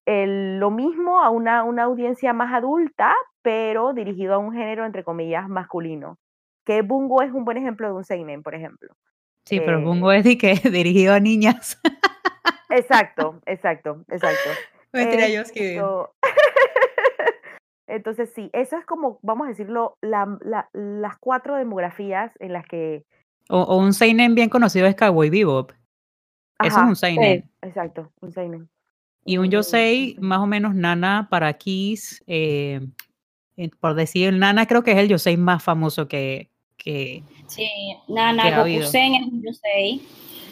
el- lo mismo a una, una audiencia más adulta, pero dirigido a un género, entre comillas, masculino. Que Bungo es un buen ejemplo de un Seinen, por ejemplo. sí, pero eh, Bungo es de que dirigido a niñas. Exacto, exacto, exacto. Mentira, yo escribí. Esto- Entonces, sí, eso es como, vamos a decirlo, la- la- las cuatro demografías en las que... O, o un seinen bien conocido es Cowboy Bebop. Eso es un seinen. exacto, un seinen. Y un yosei, más o menos nana para Kiss, eh, eh, por decir, nana creo que es el yosei más famoso que, que Sí, Nana. Gokusen es un yosei.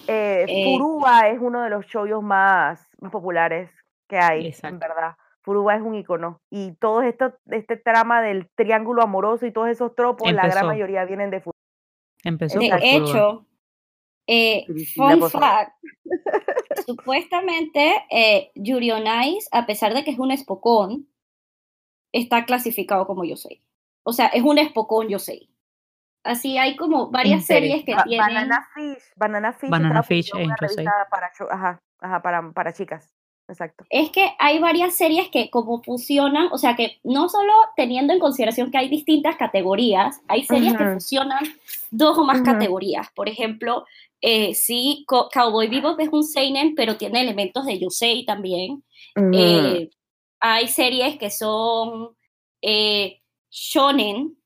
Eh, Eh, Furuba es uno de los shows más, más populares que hay, Exacto. en verdad. Furuba es un icono. Y todo esto, este trama del triángulo amoroso y todos esos tropos, la gran mayoría vienen de Furuba. empezó De por hecho, eh, fun fact, supuestamente eh, Yuri on Ice, a pesar de que es un espocón, está clasificado como yosei. O sea, es un espocón yosei. Así hay como varias series que Ba- tienen... Banana Fish, Banana Fish, Banana Fish una para, cho- ajá, ajá, para, para chicas. Exacto. Es que hay varias series que como fusionan, o sea que no solo teniendo en consideración que hay distintas categorías, hay series que fusionan dos o más categorías. Por ejemplo, eh, sí, Co- Cowboy Bebop es un seinen, pero tiene elementos de yosei también. Eh, hay series que son eh, shonen,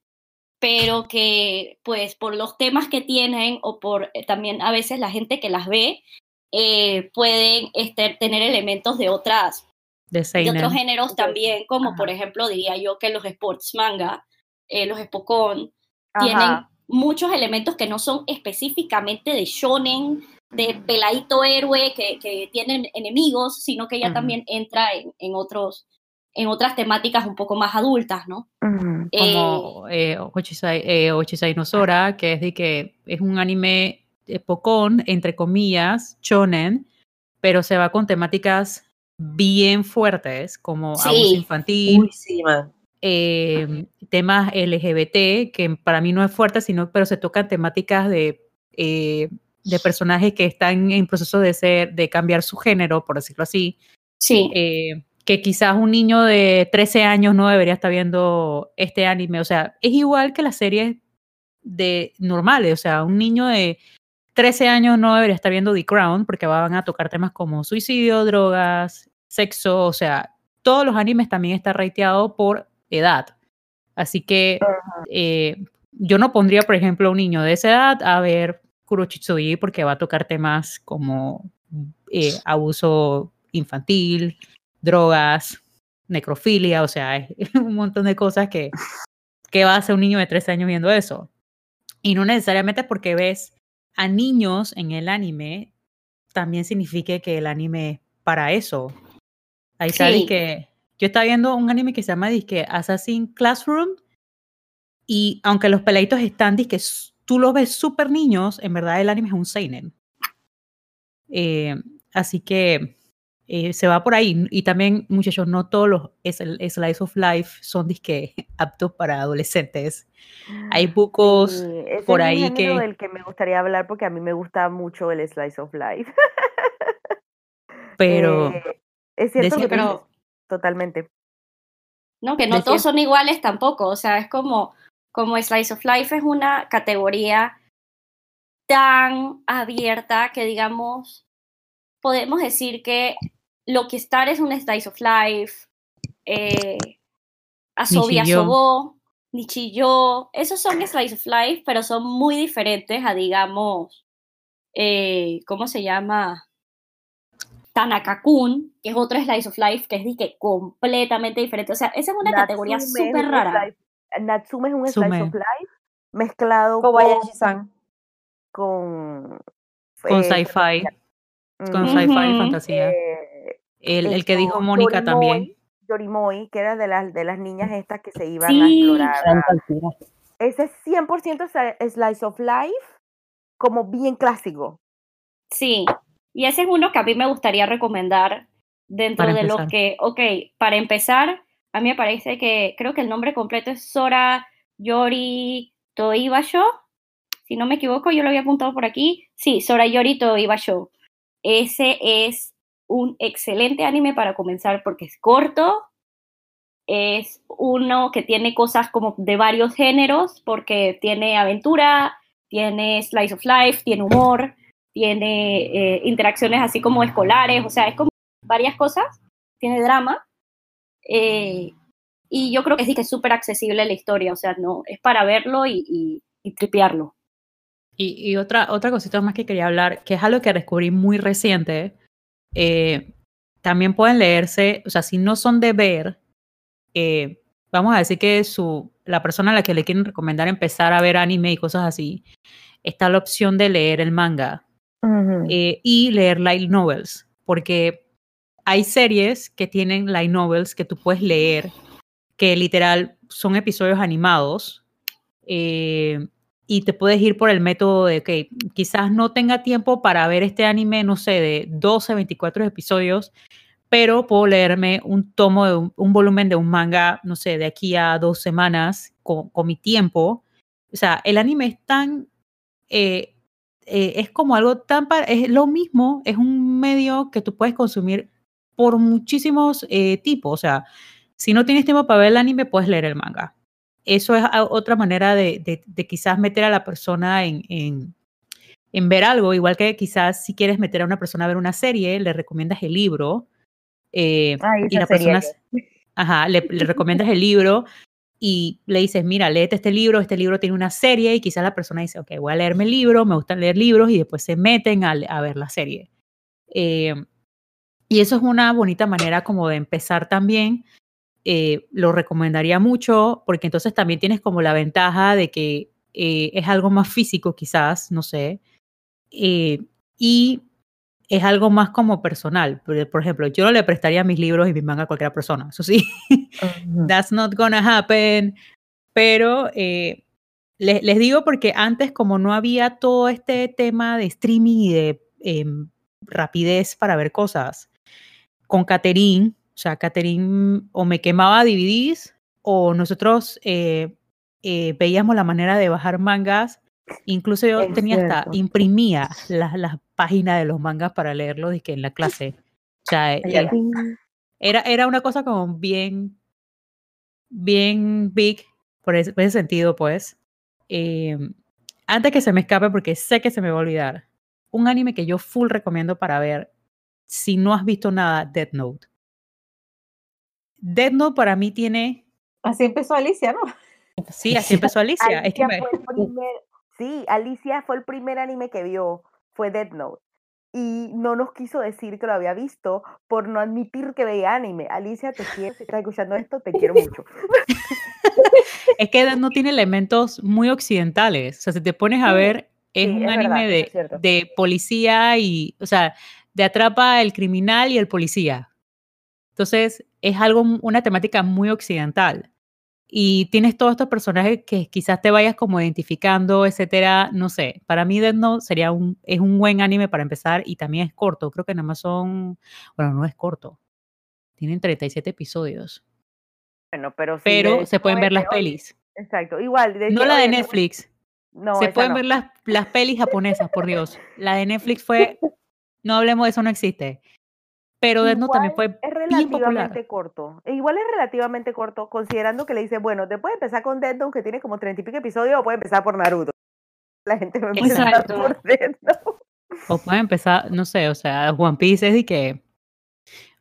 pero que pues por los temas que tienen o por eh, también a veces la gente que las ve, eh, pueden este, tener elementos de otras De de otros géneros también, como Ajá. por ejemplo diría yo que los sports manga, eh, los Spokon, tienen muchos elementos que no son específicamente de shonen, de peladito héroe que, que tienen enemigos, sino que ya también entra en, en otros en otras temáticas un poco más adultas, ¿no? Eh, como eh, Ochisai, eh, Ochisai no Sora, que es de que es un anime eh, pocón, entre comillas, shonen, pero se va con temáticas bien fuertes, como abuso Sí. infantil, Uy, sí, man. eh, temas LGBT, que para mí no es fuerte, sino, pero se tocan temáticas de, eh, de personajes que están en proceso de ser, de cambiar su género, por decirlo así, sí, eh, que quizás un niño de 13 años no debería estar viendo este anime. O sea, es igual que las series de normales. O sea, un niño de 13 años no debería estar viendo The Crown porque van a tocar temas como suicidio, drogas, sexo. O sea, todos los animes también están rateados por edad. Así que eh, yo no pondría, por ejemplo, a un niño de esa edad a ver Kurochitsuji porque va a tocar temas como eh, abuso infantil, drogas, necrofilia, o sea, es un montón de cosas que, que va a hacer un niño de 13 años viendo eso. Y no necesariamente porque ves a niños en el anime, también significa que el anime es para eso. Ahí está, Sí. que yo estaba viendo un anime que se llama disque Assassin Classroom y aunque los peladitos están disque tú los ves súper niños, en verdad el anime es un seinen. Eh, así que eh, se va por ahí. Y también, muchachos, no todos los es- el slice of life son disque aptos para adolescentes. Hay bucos Sí, ese por es un ahí que... del que me gustaría hablar porque a mí me gusta mucho el slice of life. Pero Eh, es cierto decía- que pero- totalmente. ¿no? Que no Decía- todos son iguales tampoco, o sea, es como, como Slice of Life es una categoría tan abierta que digamos, podemos decir que lo que Star es un Slice of Life, eh, Asobi. Asobo, Nichijou, esos son Slice of Life, pero son muy diferentes a, digamos, eh, ¿cómo se llama? Tanaka-kun, que es otro Slice of Life que es que completamente diferente. O sea, esa es una categoría Natsume súper rara. Natsume es un slice Sume. of life mezclado con, Kobayashi-san. con, con eh, sci-fi, con sci-fi y Ujú. fantasía. eh, El, el que dijo Mónica también. Yorimoy, que era de las, de las niñas estas que se iban a Sí. explorar. a-. Ese es 100% sli- slice of life, como bien clásico. Sí, y ese es uno que a mí me gustaría recomendar dentro Para de los que, ok, para empezar, a mí me parece que creo que el nombre completo es Sora Yori Toibasho, si no me equivoco, yo lo había apuntado por aquí. Sí, Sora Yori Toibasho. Ese es un excelente anime para comenzar porque es corto, es uno que tiene cosas como de varios géneros, porque tiene aventura, tiene slice of life, tiene humor, tiene eh, interacciones así como escolares, o sea, es como varias cosas, tiene drama. eh, y yo creo que sí que es súper accesible la historia, o sea, no, es para verlo y, y, y tripearlo. Y, y otra, otra cosita más que quería hablar, que es algo que descubrí muy reciente. Eh, también pueden leerse, o sea, si no son de ver, eh, vamos a decir que su, la persona a la que le quieren recomendar empezar a ver anime y cosas así, está la opción de leer el manga eh, y leer light novels, porque hay series que tienen light novels que tú puedes leer, que literal son episodios animados, eh, y te puedes ir por el método de que quizás no tenga tiempo para ver este anime, no sé, de 12, 24 episodios, pero puedo leerme un tomo un, volumen de un manga, no sé, de aquí a dos semanas con, mi tiempo. O sea, el anime es tan eh, eh, es como algo tan, es lo mismo, es un medio que tú puedes consumir por muchísimos eh, tipos, o sea, si no tienes tiempo para ver el anime, puedes leer el manga. Eso es a- otra manera de, de- de quizás meter a la persona en, en, en ver algo, igual que quizás si quieres meter a una persona a ver una serie, le recomiendas el libro eh, Ay, y la persona, ajá, le, le recomiendas el libro y le dices, mira, léete este libro, este libro tiene una serie y quizás la persona dice, ok, voy a leerme el libro, me gusta leer libros y después se meten a ver la serie. Eh, y eso es una bonita manera como de empezar también. Eh, lo recomendaría mucho porque entonces también tienes como la ventaja de que eh, es algo más físico quizás, no sé, eh, y es algo más como personal. Por, por ejemplo, yo no le prestaría mis libros y mis manga a cualquier persona, eso sí. That's not gonna happen. Pero eh, les, les digo porque antes, como no había todo este tema de streaming y de em, rapidez para ver cosas, con Caterín, o sea, Caterín o me quemaba DVDs o nosotros eh, eh, veíamos la manera de bajar mangas. Incluso yo Es tenía hasta, cierto. imprimía las, las páginas de los mangas para leerlos y que en la clase. O sea, era, era una cosa como bien, bien big por ese, por ese sentido, pues. Eh, antes que se me escape, porque sé que se me va a olvidar, un anime que yo full recomiendo para ver si no has visto nada, Death Note. Death Note para mí tiene, Así empezó Alicia, ¿no? sí, así empezó Alicia. Es que Alicia me- fue el primer, sí, Alicia fue el primer anime que vio, fue Death Note. Y no nos quiso decir que lo había visto por no admitir que veía anime. Alicia, te quiero, si estás escuchando esto, te quiero mucho. es que Death Note tiene elementos muy occidentales. O sea, si te pones a ver, es sí, un es anime verdad, de, de policía y, o sea, de atrapa el criminal y el policía. Entonces, es algo, una temática muy occidental. Y tienes todos estos personajes que quizás te vayas como identificando, etcétera. No sé, para mí Death Note sería un, es un buen anime para empezar y también es corto. Creo que nada más son, bueno, no es corto. Tienen 37 episodios. Bueno, pero sí, Pero de- se pueden ver las pelis. Exacto, igual. de No que, la de Netflix. No, se pueden no. ver las, las pelis japonesas, por Dios. La de Netflix fue, no hablemos de eso, no existe. Pero Death Note también Igual fue es bien relativamente corto. E Igual es relativamente corto, considerando que le dice, bueno, te puedes empezar con Death Note, que tiene como treinta y pico episodios, o puedes empezar por Naruto. La gente va a empezar por Death Note. O pueden empezar, no sé, o sea, One Piece es de que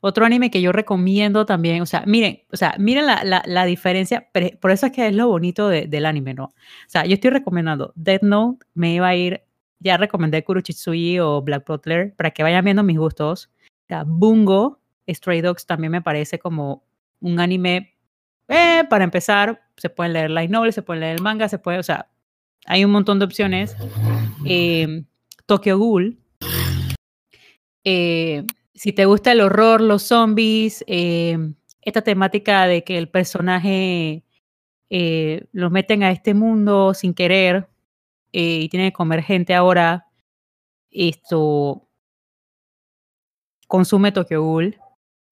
otro anime que yo recomiendo también, o sea, miren, o sea, miren la, la, la diferencia, pero por eso es que es lo bonito de- del anime, ¿no? O sea, yo estoy recomendando Death Note, me iba a ir, ya recomendé Kurochitsuji o Black Butler para que vayan viendo mis gustos. Bungo, Stray Dogs también me parece como un anime, eh, para empezar, se pueden leer light novel, se pueden leer el manga, se puede, o sea, hay un montón de opciones. Eh, Tokyo Ghoul, eh, si te gusta el horror, los zombies, eh, esta temática de que el personaje eh, lo meten a este mundo sin querer y tiene que comer gente ahora, esto consume Tokyo Ghoul.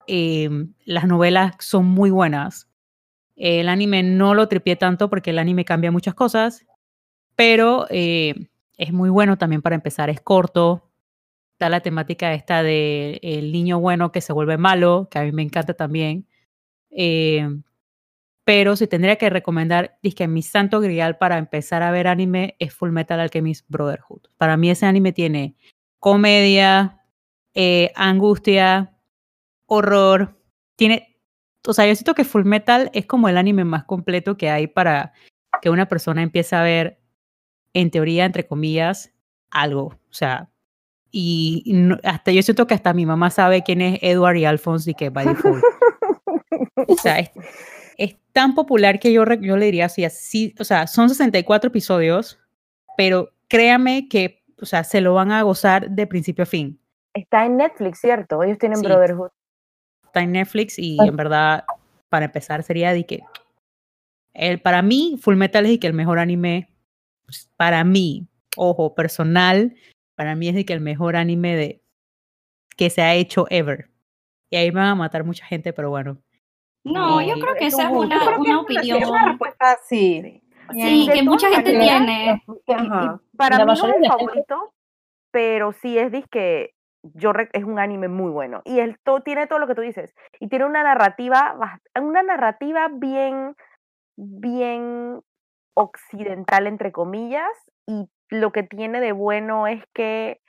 Eh, las novelas son muy buenas. El anime no lo tripié tanto porque el anime cambia muchas cosas, pero eh, es muy bueno también para empezar. Es corto. Está la temática esta de el niño bueno que se vuelve malo, que a mí me encanta también. Eh, pero si tendría que recomendar, que mi santo grial para empezar a ver anime es Full Metal Alchemist Brotherhood. Para mí ese anime tiene comedia, eh, angustia, horror. Tiene, o sea, yo siento que Full Metal es como el anime más completo que hay para que una persona empiece a ver, en teoría, entre comillas, algo. O sea, y no- hasta yo siento que hasta mi mamá sabe quién es Edward y Alphonse y que by default. O sea, es, es tan popular que yo, yo le diría así, así, o sea, son 64 episodios, pero créame que, o sea, se lo van a gozar de principio a fin. Está en Netflix, ¿cierto? Ellos tienen Sí. Brotherhood. Está en Netflix y Ah. en verdad, para empezar, sería de que, el, para mí, Full Metal es de que el mejor anime, pues, para mí, ojo, personal, para mí es de que el mejor anime de, que se ha hecho ever. Y ahí me van a matar mucha gente, pero bueno. No, yo Sí, creo que es esa es una, Yo una opinión. Es una respuesta, sí. Sí, que mucha gente tiene. Y- Ajá. y para La mí no es favorito, pero sí es que yo es un anime muy bueno y el to- tiene todo lo que tú dices y tiene una narrativa una narrativa bien bien occidental entre comillas y lo que tiene de bueno es que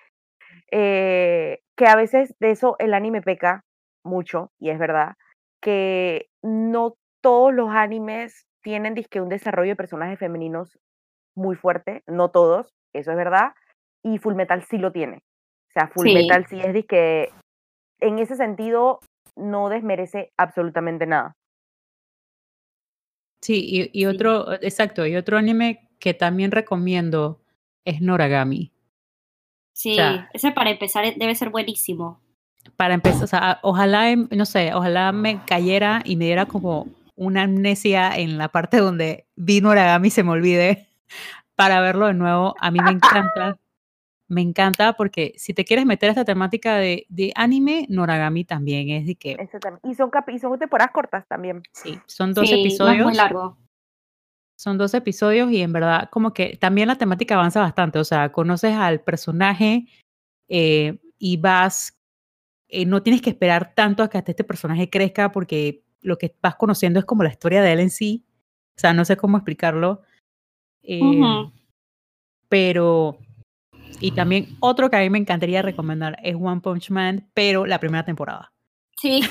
eh, que a veces de eso el anime peca mucho y es verdad que no todos los animes tienen dizque un desarrollo de personajes femeninos muy fuerte, no todos, eso es verdad, y Full Metal sí lo tiene. O sea, Full Sí. Metal sí es de que en ese sentido no desmerece absolutamente nada. Sí, y, y Sí. otro, exacto, y otro anime que también recomiendo es Noragami. Sí, sea- ese para empezar e- debe ser buenísimo. Para empezar, o sea, ojalá, em- no sé, ojalá me cayera y me diera como una amnesia en la parte donde vi Noragami y se me olvide para verlo de nuevo. A mí me encanta, me encanta porque si te quieres meter a esta temática de, de anime, Noragami también es de que, y, son y son temporadas cortas también. sí, son dos sí, no es episodios. muy largo. Son dos episodios y en verdad como que también la temática avanza bastante, o sea, conoces al personaje eh, y vas, eh, no tienes que esperar tanto a que hasta este personaje crezca porque lo que vas conociendo es como la historia de él en sí, o sea, no sé cómo explicarlo, eh, pero, y también otro que a mí me encantaría recomendar es One Punch Man, pero la primera temporada. Sí,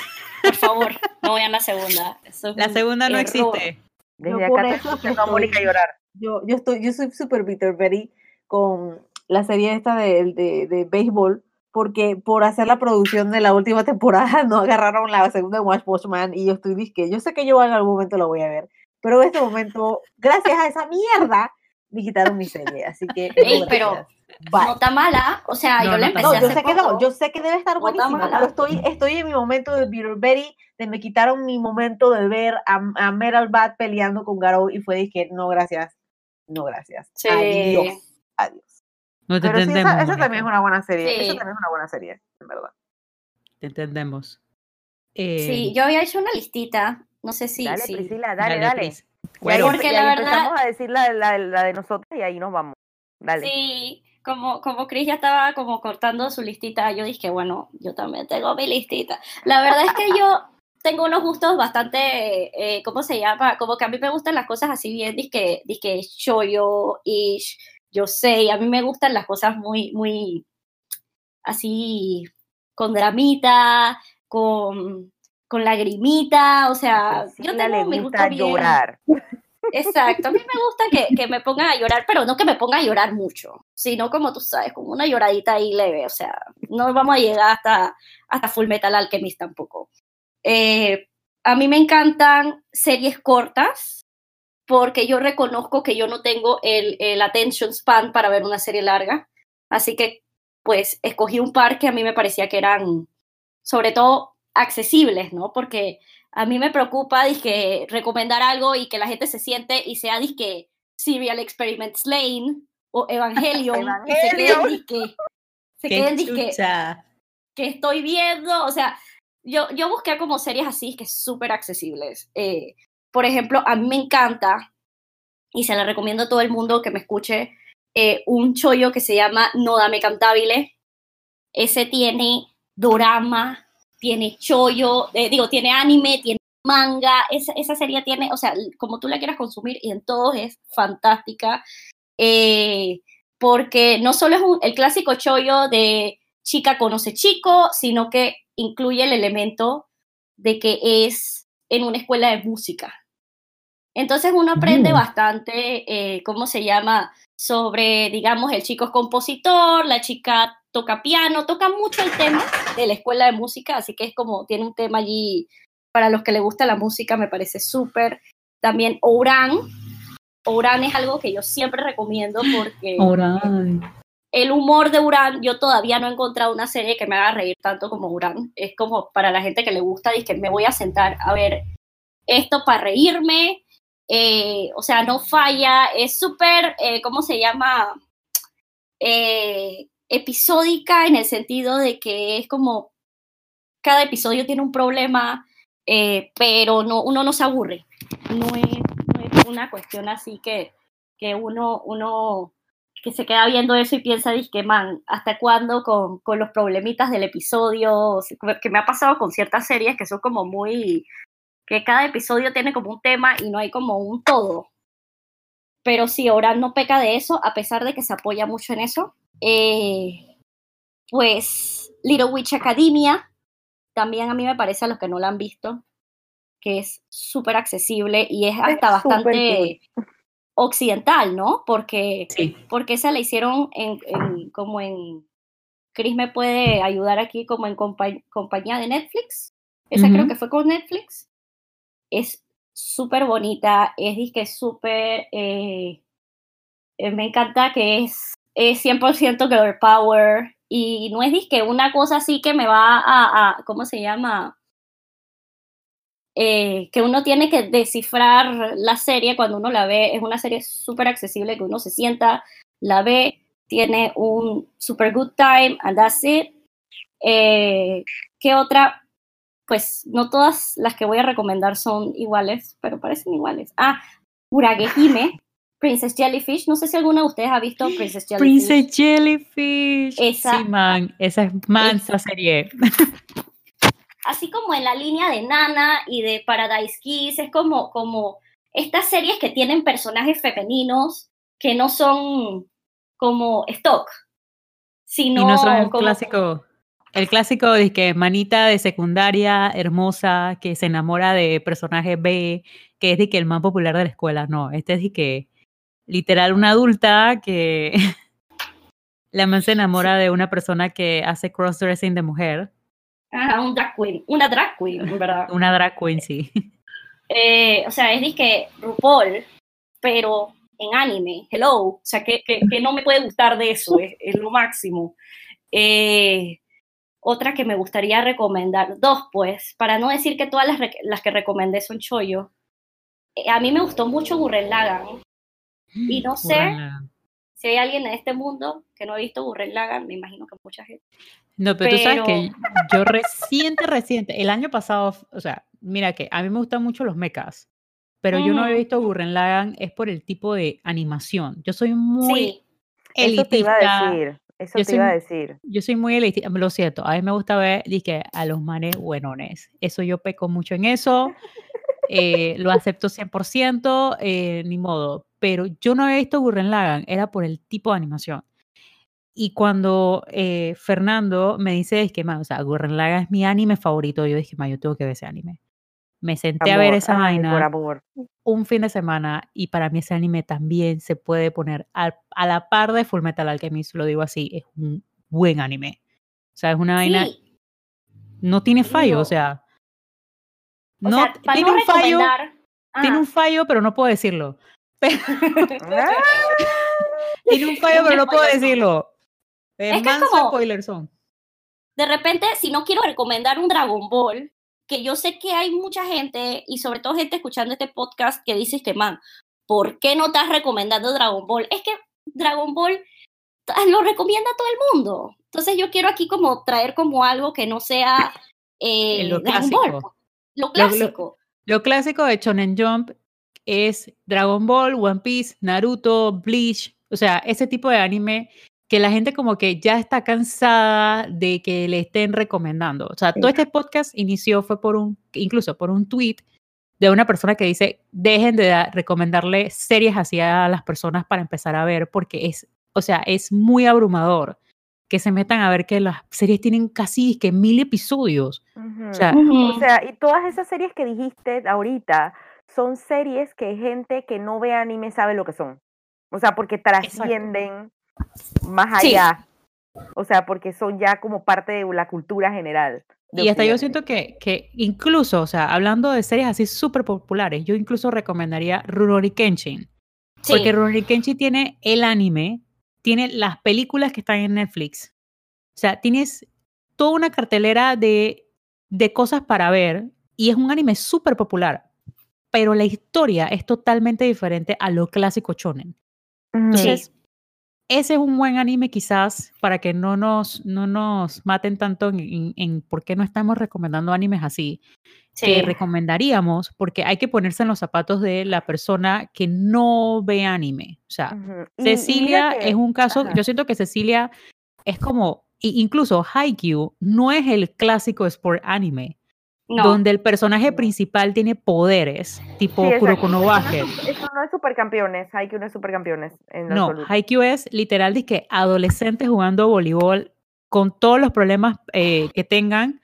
por favor, no vean la segunda. Eso es La un segunda no error. existe. Desde Yo por acá te a Mónica llorar. Yo, yo estoy, yo soy súper Peter Berry con la serie esta de, de, de béisbol, porque por hacer la producción de la última temporada no agarraron la segunda de Watch Watchman y yo estoy disque, yo sé que yo en algún momento lo voy a ver, pero en este momento, gracias a esa mierda, me quitaron mi serie, así que Ey, no, pero. Bye. No está mala, o sea, No, yo no la empecé No, yo hace sé que no, poco. yo sé que debe estar buenísima, pero estoy, estoy en mi momento de Peter Berry, de me quitaron mi momento de ver a, a Metal Bat peleando con Garou y fue dije, no gracias, no gracias, Sí. adiós, adiós. No te Pero sí, entendemos. esa, esa también es una buena serie, esa Sí. también es una buena serie, en verdad. Te entendemos. Eh, Sí, yo había hecho una listita, no sé si... dale, Priscila, dale, dale. Pris. Y Cuero. Porque y la verdad- empezamos a decir la, la, la de nosotros y ahí nos vamos. Dale. Sí, como, como Chris ya estaba como cortando su listita, yo dije, bueno, yo también tengo mi listita. La verdad es que yo tengo unos gustos bastante, eh, ¿cómo se llama? Como que a mí me gustan las cosas así bien, disque, disque shoyo, ish, yo sé, a mí me gustan las cosas muy, muy así, con dramita, con, con lagrimita, o sea, yo Priscila tengo le mi gusta bien. llorar. Exacto, a mí me gusta que, que me pongan a llorar, pero no que me ponga a llorar mucho, sino como tú sabes, como una lloradita ahí leve, o sea, no vamos a llegar hasta, hasta Full Metal Alchemist tampoco. Eh, a mí me encantan series cortas, porque yo reconozco que yo no tengo el, el attention span para ver una serie larga, así que pues escogí un par que a mí me parecía que eran sobre todo accesibles, ¿no? Porque a mí me preocupa dizque, recomendar algo y que la gente se siente y sea disque Serial Experiments Lane o Evangelion, y se queden disque, se queden que estoy viendo, o sea, yo, yo busqué como series así que súper accesibles. Eh, por ejemplo, a mí me encanta, y se la recomiendo a todo el mundo que me escuche, eh, un chollo que se llama No Dame Cantabile. Ese tiene dorama, tiene chollo, eh, digo, tiene anime, tiene manga, esa, esa serie tiene, o sea, como tú la quieras consumir, y en todos es fantástica. Eh, porque no solo es un- el clásico chollo de chica conoce chico, sino que incluye el elemento de que es en una escuela de música. Entonces uno aprende Mm. bastante, eh, ¿cómo se llama? Sobre, digamos, el chico es compositor, la chica toca piano, toca mucho el tema de la escuela de música, así que es como, tiene un tema allí, para los que le gusta la música, me parece súper. También Ouran. Ouran es algo que yo siempre recomiendo porque el humor de Uran, yo todavía no he encontrado una serie que me haga reír tanto como Uran. Es como para la gente que le gusta, y que me voy a sentar a ver esto para reírme. eh, o sea, no falla, es súper, eh, ¿cómo se llama? Eh, episódica en el sentido de que es como cada episodio tiene un problema, eh, pero no, uno no se aburre. No es, no es una cuestión así que, que uno, uno que se queda viendo eso y piensa, que man, ¿hasta cuándo con, con los problemitas del episodio? Que me ha pasado con ciertas series que son como muy, que cada episodio tiene como un tema y no hay como un todo. Pero sí, ahora no peca de eso, a pesar de que se apoya mucho en eso. Eh, pues Little Witch Academia, también a mí me parece a los que no la han visto, que es súper accesible y es hasta bastante occidental, ¿no? Porque, Sí. porque esa la hicieron en, en- como en... Chris me puede ayudar aquí como en compa- compañía de Netflix. Esa creo que fue con Netflix. Es súper bonita, es disque súper... eh, eh, me encanta que es, es 100% girl power y no es disque una cosa así que me va a, a ¿cómo se llama? Eh, que uno tiene que descifrar la serie cuando uno la ve. Es una serie súper accesible que uno se sienta, la ve, tiene un super good time and that's it. Eh, ¿Qué otra? Pues no todas las que voy a recomendar son iguales, pero parecen iguales. Ah, Uragehime, Princess Jellyfish. No sé si alguna de ustedes ha visto Princess Jellyfish. Princess Jellyfish. Esa- Sí, man. Esa es mansa serie. así como en la línea de Nana y de Paradise Kiss, es como, como estas series que tienen personajes femeninos que no son como stock, sino y no son el como- clásico. El clásico de que manita de secundaria, hermosa, que se enamora de personaje B, que es de que el más popular de la escuela. No, este es de que literal una adulta que la man se enamora de una persona que hace crossdressing de mujer, Ajá, un drag queen, una drag queen, en verdad. una drag queen, sí. Eh, o sea, es disque RuPaul, pero en anime, hello, o sea, que, que, que no me puede gustar de eso, es, es lo máximo. Eh, otra que me gustaría recomendar, dos pues, para no decir que todas las que recomendé son chollo. Eh, a mí me gustó mucho Gurren Lagann, y no sé Burrala. si hay alguien en este mundo que no ha visto Gurren Lagann, me imagino que mucha gente. No, pero, tú sabes Pero- que yo reciente, reciente, el año pasado, o sea, mira que a mí me gustan mucho los mechas, pero yo no he visto Gurren Lagann es por el tipo de animación. Yo soy muy Sí, Eso te iba a elitista. decir. Eso Yo te iba a soy- decir. Yo soy muy elitista, lo siento, a mí me gusta ver dizque, a los manes buenones. Eso yo peco mucho en eso, eh, lo acepto 100%, eh, ni modo. Pero yo no he visto Gurren Lagann, era por el tipo de animación. Y cuando eh, Fernando me dice, es que, man, o sea, Gurren Lagann es mi anime favorito, yo dije, man, yo tengo que ver ese anime. Me senté a ver Amor, esa ay, por vaina amor. un fin de semana y para mí ese anime también se puede poner al- a, la par de Fullmetal Alchemist, lo digo así, es un buen anime. O sea, es una vaina, sí. no tiene fallo, No. o sea, O no, sea, para tiene no un fallo, tiene Ajá. un fallo, pero no puedo decirlo. Ah, Tiene un fallo, pero no puedo decirlo. Es que es manso como- spoiler son. de repente, si no quiero recomendar un Dragon Ball, que yo sé que hay mucha gente, y sobre todo gente escuchando este podcast, que dice que, man, ¿por qué no estás recomendando Dragon Ball? Es que Dragon Ball lo recomienda todo el mundo. Entonces yo quiero aquí como traer como algo que no sea eh, Dragon clásico. Ball. Lo clásico. Lo clásico de Shonen Jump es Dragon Ball, One Piece, Naruto, Bleach, o sea, ese tipo de anime que la gente como que ya está cansada de que le estén recomendando. O sea, todo este podcast inició fue por un, incluso por un tweet de una persona que dice, dejen de da- recomendarle series así a las personas para empezar a ver, porque es, o sea, es muy abrumador que se metan a ver que las series tienen casi que mil episodios. Ujú. O sea, Ujú. O sea, y todas esas series que dijiste ahorita son series que gente que no ve anime sabe lo que son. O sea, porque trascienden más Sí. allá. O sea, porque son ya como parte de la cultura general. Y hasta yo siento que, que incluso, o sea, hablando de series así súper populares, yo incluso recomendaría Rurouni Kenshin. Sí. Porque Rurouni Kenshin tiene el anime, tiene las películas que están en Netflix. O sea, tienes toda una cartelera de, de cosas para ver y es un anime súper popular. Pero la historia es totalmente diferente a lo clásico shonen. Entonces, ese es un buen anime quizás para que no nos, no nos maten tanto en, en- en por qué no estamos recomendando animes así, que Sí. recomendaríamos porque hay que ponerse en los zapatos de la persona que no ve anime. O sea, y mira Cecilia que- es un caso, ajá. yo siento que Cecilia es como, incluso Haikyuu no es el clásico sport anime, No. donde el personaje principal tiene poderes, tipo Sí, Kuroko no. Eso no es- Eso no es supercampeones. Haikyuu no es supercampeones. En No, absoluto. Haikyuu es literal de que adolescentes jugando voleibol con todos los problemas eh, que tengan,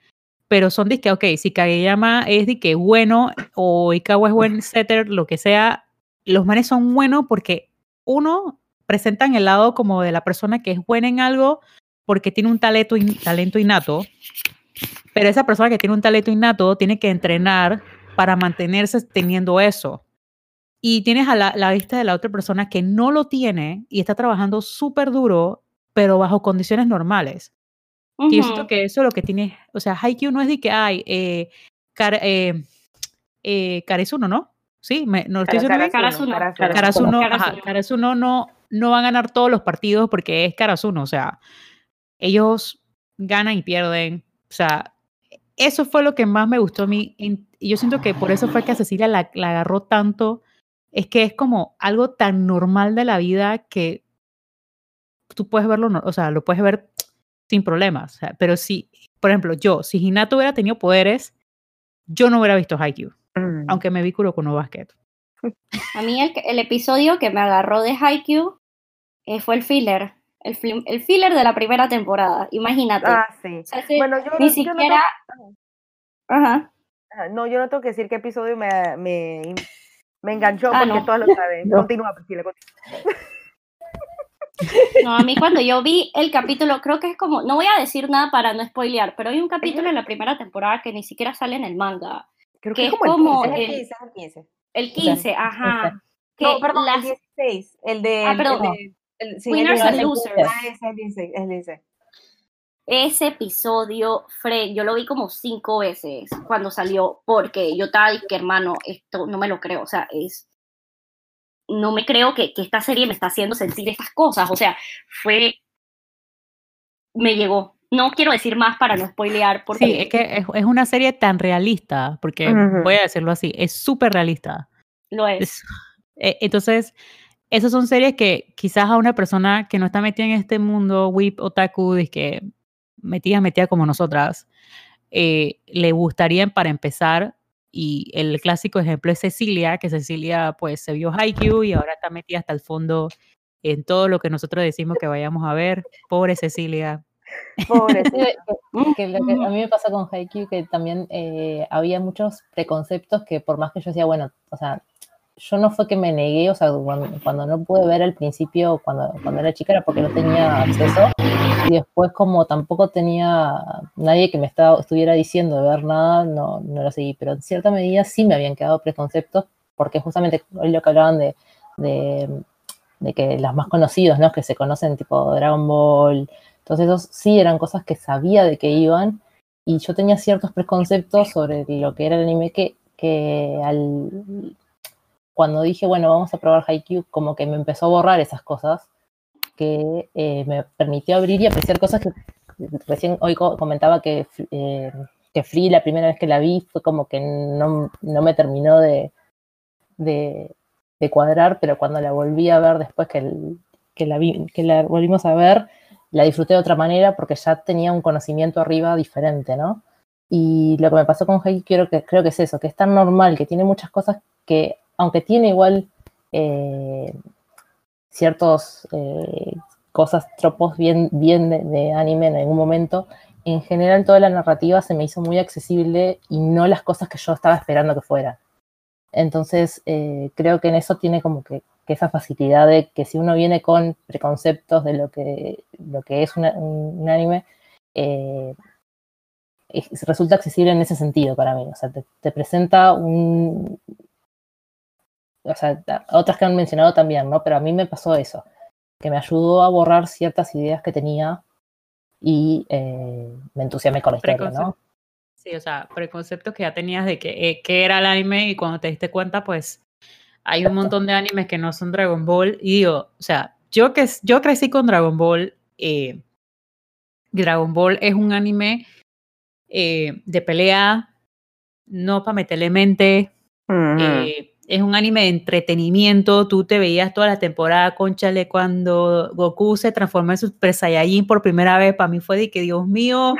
pero son de que, ok, si Kageyama es de que bueno o Ikawa es buen setter, lo que sea, los manes son buenos porque uno presentan el lado como de la persona que es buena en algo porque tiene un talento, in- talento innato, pero esa persona que tiene un talento innato tiene que entrenar para mantenerse teniendo eso. Y tienes a la, la vista de la otra persona que no lo tiene y está trabajando súper duro, pero bajo condiciones normales. Que yo siento Ujú. que eso es lo que tiene, o sea, Haikyuu no es de que hay, eh, eh, eh, ¿no? Sí, me, no lo estoy diciendo. Karasuno. Karasuno. Karasuno no, no va a ganar todos los partidos porque es Karasuno, o sea, ellos ganan y pierden, o sea, eso fue lo que más me gustó a mí, y yo siento que por eso fue que a Cecilia la, la agarró tanto, es que es como algo tan normal de la vida que tú puedes verlo, no- o sea, lo puedes ver sin problemas, o sea, pero si, por ejemplo, yo, si Hinata hubiera tenido poderes, yo no hubiera visto Haikyuu, Mm. aunque me vi Kuroko no Basket. A mí el, el episodio que me agarró de Haikyuu eh, fue el filler. El, flim- el filler de la primera temporada. Imagínate. Ah, sí. O sea, ese- Bueno, yo, ni no- yo no siquiera. Ajá. Ajá, No, yo no tengo que decir qué episodio me, me, me enganchó Ah, porque no. todos lo saben. No. Continúa, Priscila, continúa. No, a mí cuando yo vi el capítulo, creo que es como, no voy a decir nada para no spoilear, pero hay un capítulo en la primera temporada que ni siquiera sale en el manga. Creo que que es como, el Es el el- 15, es el 15. El 15, ajá. Que No, perdón, las- el 16. El de. Ah, perdón. El de sí, Winners and losers. Ah, ese es el 16. Es el 16. ese episodio, Fred, yo lo vi como cinco veces cuando salió, porque yo estaba que hermano, esto no me lo creo, o sea, es, no me creo que, que esta serie me está haciendo sentir estas cosas, o sea, fue, me llegó. No quiero decir más para no spoilear, porque Sí, es que es, es una serie tan realista, porque Ujú. voy a decirlo así, es súper realista. lo es. Es- eh, entonces, esas son series que quizás a una persona que no está metida en este mundo, whip, otaku, y que metida, metida como nosotras, eh, le gustarían para empezar. Y el clásico ejemplo es Cecilia, que Cecilia pues se vio Haikyuu y ahora está metida hasta el fondo en todo lo que nosotros decimos que vayamos a ver. Pobre Cecilia. Pobre. Sí, que- que lo que a mí me pasa con Haikyuu que también eh, había muchos preconceptos que por más que yo decía, bueno, o sea, yo no fue que me negué, o sea, cuando, cuando no pude ver al principio, cuando, cuando era chica, era porque no tenía acceso, y después como tampoco tenía nadie que me estaba, estuviera diciendo de ver nada, no, no lo seguí, pero en cierta medida sí me habían quedado preconceptos, porque justamente hoy lo que hablaban de, de, de que los más conocidos, ¿no? Que se conocen tipo Dragon Ball, Entonces esos sí eran cosas que sabía de que iban y yo tenía ciertos preconceptos sobre lo que era el anime que, que al, cuando dije, bueno, vamos a probar Haikyuu, como que me empezó a borrar esas cosas que eh, me permitió abrir y apreciar cosas que recién hoy co- comentaba que, eh, que Free la primera vez que la vi fue como que no, no me terminó de, de, cuadrar, pero cuando la volví a ver después que, que la volvimos a ver, la disfruté de otra manera porque ya tenía un conocimiento arriba diferente, ¿no? Y lo que me pasó con Haikyuu creo que, creo que es eso, que es tan normal, que tiene muchas cosas que, aunque tiene igual eh, ciertos eh, cosas, tropos bien, bien de, anime en algún momento, en general toda la narrativa se me hizo muy accesible y no las cosas que yo estaba esperando que fueran. Entonces, eh, creo que en eso tiene como que, que esa facilidad de que si uno viene con preconceptos de lo que, lo que es un, anime, eh, es- resulta accesible en ese sentido para mí. O sea, te presenta un... O sea, otras que han mencionado también, ¿no? Pero a mí me pasó eso, que me ayudó a borrar ciertas ideas que tenía y eh, me entusiasmé con la historia, ¿no? Sí, o sea, preconceptos que ya tenías de que, eh, que era el anime y cuando te diste cuenta, pues hay un montón de animes que no son Dragon Ball. Y digo, o sea, yo, que, yo crecí con Dragon Ball. eh, Dragon Ball es un anime eh, de pelea, no para meterle mente. Ujú. eh, es un anime de entretenimiento. Tú te veías toda la temporada, conchale, cuando Goku se transformó en Super Saiyajin por primera vez. Para mí fue de que, Dios mío,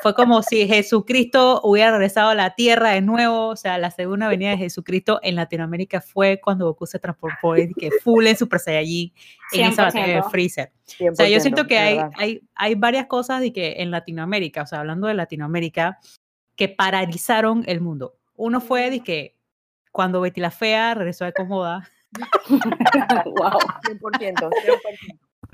fue como si Jesucristo hubiera regresado a la tierra de nuevo. O sea, la segunda venida de Jesucristo en Latinoamérica fue cuando Goku se transformó de que full en Super Saiyajin en esa batalla de 100%. Freezer. O sea, yo 100%, siento que hay, hay, hay varias cosas de que en Latinoamérica, o sea, hablando de Latinoamérica, que paralizaron el mundo. Uno fue de que cuando Betty la Fea regresó de Comoda, wow. 100%, 100%.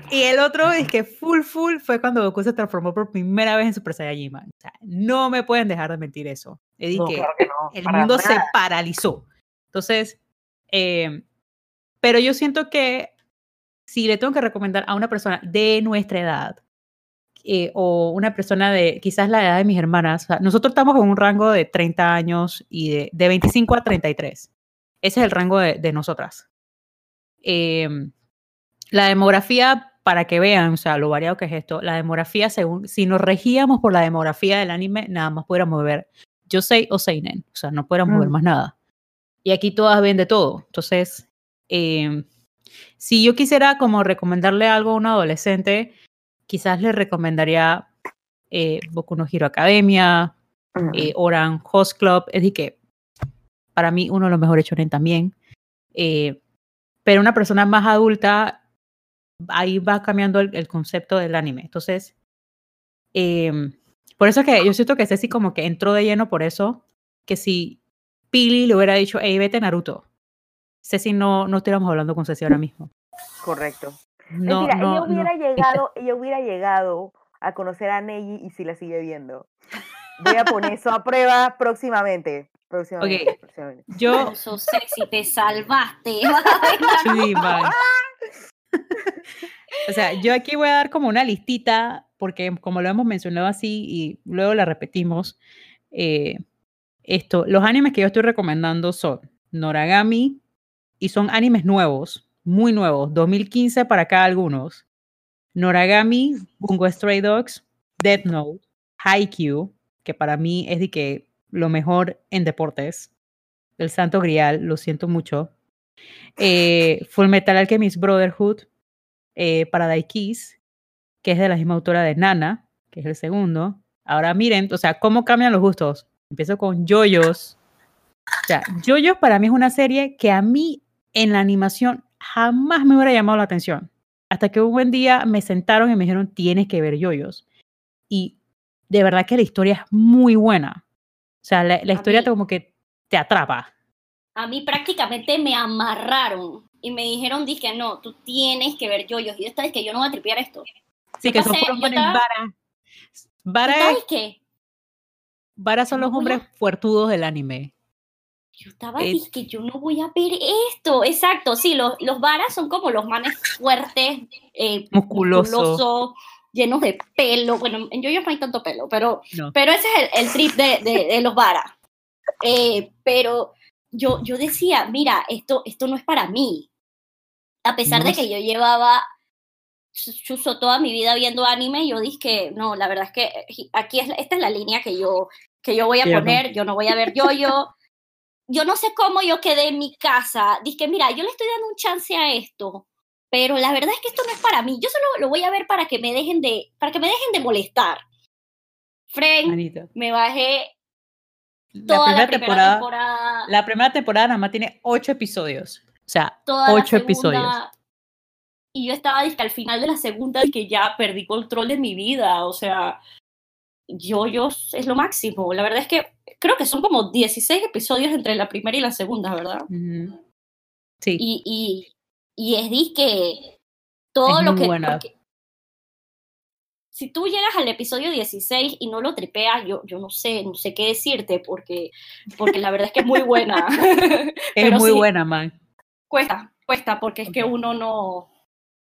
y el otro es que full, full fue cuando Goku se transformó por primera vez en Super Saiyajin. man. O sea, no me pueden dejar de mentir eso. Es No, que claro que no. el mundo se nada. paralizó. Entonces, eh, pero yo siento que si le tengo que recomendar a una persona de nuestra edad eh, o una persona de quizás la edad de mis hermanas, o sea, nosotros estamos en un rango de 30 años y de, de 25 a 33. Ese es el rango de, de nosotras. Eh, la demografía, para que vean, o sea, lo variado que es esto, la demografía, según, si nos regíamos por la demografía del anime, nada más pudiéramos ver Yosei o Seinen, o sea, no pudiéramos ver Mm. más nada. Y aquí todas ven de todo. Entonces, eh, si yo quisiera como recomendarle algo a un adolescente, quizás le recomendaría eh, Boku no Hero Academia, Ujú. eh, Oran Host Club, es decir, que para mí uno de los mejores shonen también. Eh, pero una persona más adulta, ahí va cambiando el, el concepto del anime. Entonces, em, por eso es que yo siento que Ceci como que entró de lleno por eso, que si Pili le hubiera dicho, hey, vete Naruto, Ceci no, no estuviéramos hablando con Ceci ahora mismo. Correcto. No, Mentira, no, ella no. hubiera llegado, ella hubiera llegado a conocer a Neji y si la sigue viendo. Voy a poner eso a prueba próximamente. Próximamente. próximamente. Yo, So sexy, te salvaste. Sí. O sea, yo aquí voy a dar como una listita, porque como lo hemos mencionado así y luego la repetimos, eh, esto, los animes que yo estoy recomendando son Noragami y son animes nuevos, muy nuevos, 2015 para acá algunos. Noragami, Bungo Stray Dogs, Death Note, Haikyuu, que para mí es de que lo mejor en deportes, el santo grial, lo siento mucho. Eh, Full Metal Alchemist Brotherhood, eh, Paradise Kiss, que es de la misma autora de Nana, que es el segundo. Ahora miren, o sea, cómo cambian los gustos. Empiezo con Yoyos. O sea, Yoyos para mí es una serie que a mí en la animación jamás me hubiera llamado la atención. Hasta que un buen día me sentaron y me dijeron, tienes que ver Yoyos. Y de verdad que la historia es muy buena. O sea, la, la historia mí- te como que te atrapa. A mí prácticamente me amarraron y me dijeron, dije, no, tú tienes que ver yoyos. Y yo estaba, que yo no voy a tripear esto. Sí, Yo que son pasé- varas. Vara ¿Sabes es- qué? varas son los hombres fuertudos del anime. Yo estaba, Eh, dije, yo no voy a ver esto. Exacto, sí, los, los varas son como los manes fuertes, eh, Musculoso. musculoso, llenos de pelo. Bueno, en yoyos no hay tanto pelo, pero, No. pero ese es el, el trip de, de, de los varas. Eh, pero yo, yo decía, mira, esto, esto no es para mí. A pesar No de sé. que yo llevaba chu- chuzo toda mi vida viendo anime, yo dije que no, la verdad es que eh, aquí es, esta es la línea que yo, que yo voy a Que yo no. poner, yo no voy a ver yo-yo. Yo no sé cómo yo quedé en mi casa. Dije, mira, yo le estoy dando un chance a esto, pero la verdad es que esto no es para mí. Yo solo lo voy a ver para que me dejen de, para que me dejen de molestar. Friend, Manito. me bajé La toda primera la primera temporada, temporada, la primera temporada nada más tiene ocho episodios. O sea, toda la ocho segunda, episodios. Y yo estaba dizque, al final de la segunda que ya perdí control de mi vida. O sea, yo, yo es lo máximo. La verdad es que creo que son como 16 episodios entre la primera y la segunda, ¿verdad? Sí. Y, y, y es disque todo Es lo que. buena. porque si tú llegas al episodio 16 y no lo tripeas, yo, yo no sé, no sé qué decirte, porque, porque la verdad es que es muy buena. es pero muy sí. buena, man. cuesta, cuesta, porque es que uno no.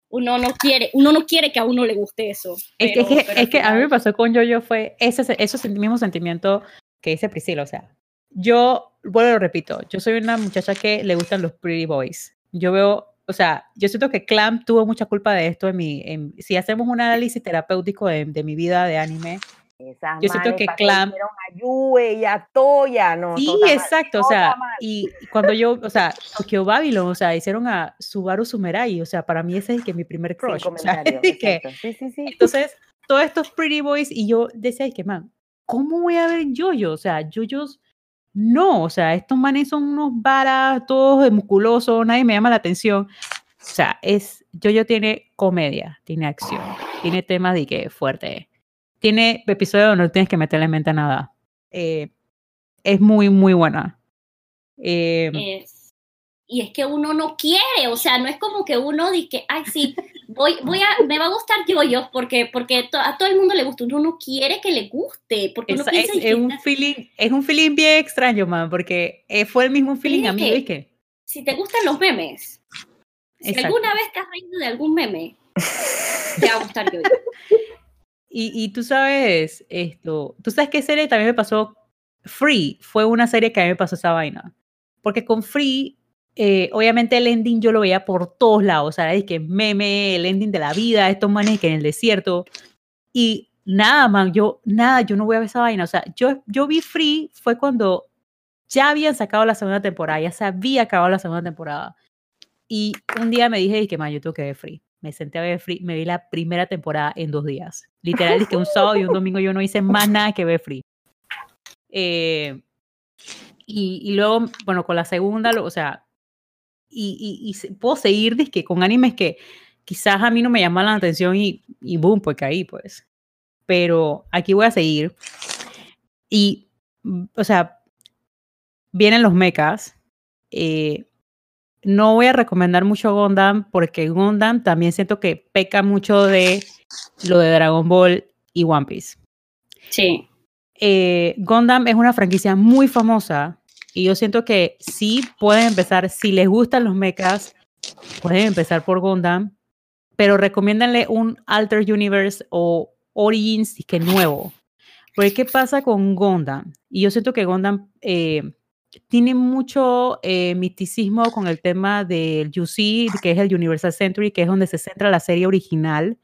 Uno no quiere, uno no quiere que a uno le guste eso. Es que, pero- es que, pero es al que a mí me pasó con Yo-Yo fue ese, ese mismo sentimiento que dice Priscila. O sea, yo, bueno, lo repito, yo soy una muchacha que le gustan los pretty boys. Yo veo, o sea, yo siento que Clamp tuvo mucha culpa de esto en mi, en- si hacemos un análisis terapéutico de, de mi vida de anime. Esas Yo siento que Clamp- hicieron a Yue y a Toya, no. Sí, mal, exacto, o sea, mal. y cuando yo, o sea, Tokyo Babylon, o sea, hicieron a Subaru Sumerai, o sea, para mí ese es que mi primer crush, o sea, que. Sí, sí, sí. entonces, todos estos pretty boys, y yo decía, es que, man, ¿cómo voy a ver yo-yo? O sea, yo-yos, no, o sea, estos manes son unos varas, todos musculosos, nadie me llama la atención. O sea, es, yo-yo tiene comedia, tiene acción, tiene temas de que fuerte, tiene episodios donde no tienes que meterle mente a nada. Eh, es muy, muy buena. Eh, es- y es que uno no quiere, o sea, no es como que uno dice, ay, sí, voy, voy a, me va a gustar yo, yo, porque, porque to- a todo el mundo le gusta, uno no quiere que le guste, porque uno es, piensa es- y que es un feeling, es un feeling bien extraño, man, porque eh, fue el mismo feeling a mí, que- ¿ves que? si te gustan los memes, si Exacto. alguna vez te has reído de algún meme, te va a gustar yo. Y, y tú sabes esto, tú sabes qué serie también me pasó, Free, fue una serie que a mí me pasó esa vaina, porque con Free, eh, obviamente el ending yo lo veía por todos lados, o sea, es que meme, el ending de la vida, estos manes que en el desierto, y nada, man, yo, nada, yo no voy a ver esa vaina, o sea, yo, yo vi Free fue cuando ya habían sacado la segunda temporada, ya se había acabado la segunda temporada, y un día me dije, que man, yo tengo que ver Free. Me senté a ver Free, me vi la primera temporada en dos días. Literal, es que un sábado y un domingo yo no hice más nada que ver Free. Eh, y, y luego, bueno, con la segunda, o sea, y, y, y puedo seguir dizque, con animes que quizás a mí no me llaman la atención y, y boom, pues caí, pues. Pero aquí voy a seguir. Y, o sea, vienen los mechas. Eh, no voy a recomendar mucho Gundam porque Gundam también siento que peca mucho de lo de Dragon Ball y One Piece. Sí. Eh, Gundam es una franquicia muy famosa y yo siento que sí pueden empezar, si les gustan los mechas, pueden empezar por Gundam, pero recomiéndanle un Alter Universe o Origins que nuevo. Porque ¿qué pasa con Gundam? Y yo siento que Gundam eh, tiene mucho eh, misticismo con el tema del UC, que es el Universal Century, que es donde se centra la serie original.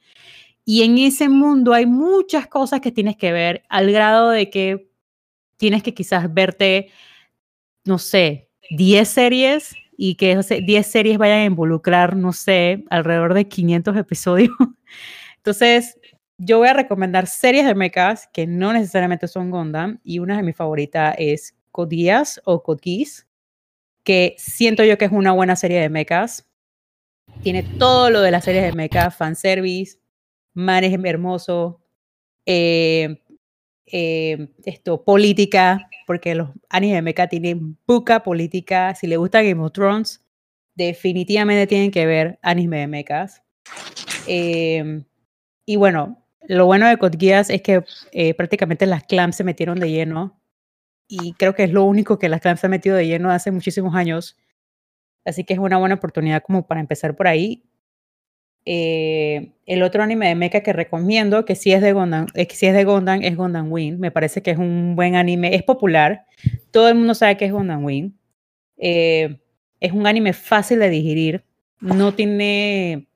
Y en ese mundo hay muchas cosas que tienes que ver, al grado de que tienes que quizás verte, no sé, 10 series y que esas 10 series vayan a involucrar, no sé, alrededor de 500 episodios. Entonces, yo voy a recomendar series de mechas que no necesariamente son Gundam y una de mis favoritas es Code Geass o Geass, que siento yo que es una buena serie de mechas. Tiene todo lo de las series de mechas, fanservice, manes hermoso, eh, eh, esto, política, porque los animes de mecha tienen buca política. Si le gusta Game of Thrones, definitivamente tienen que ver anime de mechas. Eh, y bueno, lo bueno de Code es que eh, prácticamente las clams se metieron de lleno. Y creo que es lo único que las clams se han metido de lleno hace muchísimos años. Así que es una buena oportunidad como para empezar por ahí. Eh, el otro anime de mecha que recomiendo, que sí es de Gondam, eh, que sí es de Gondam, es Gondam Wing. Me parece que es un buen anime, es popular. Todo el mundo sabe que es Gondam Wing. Eh, es un anime fácil de digerir, no tiene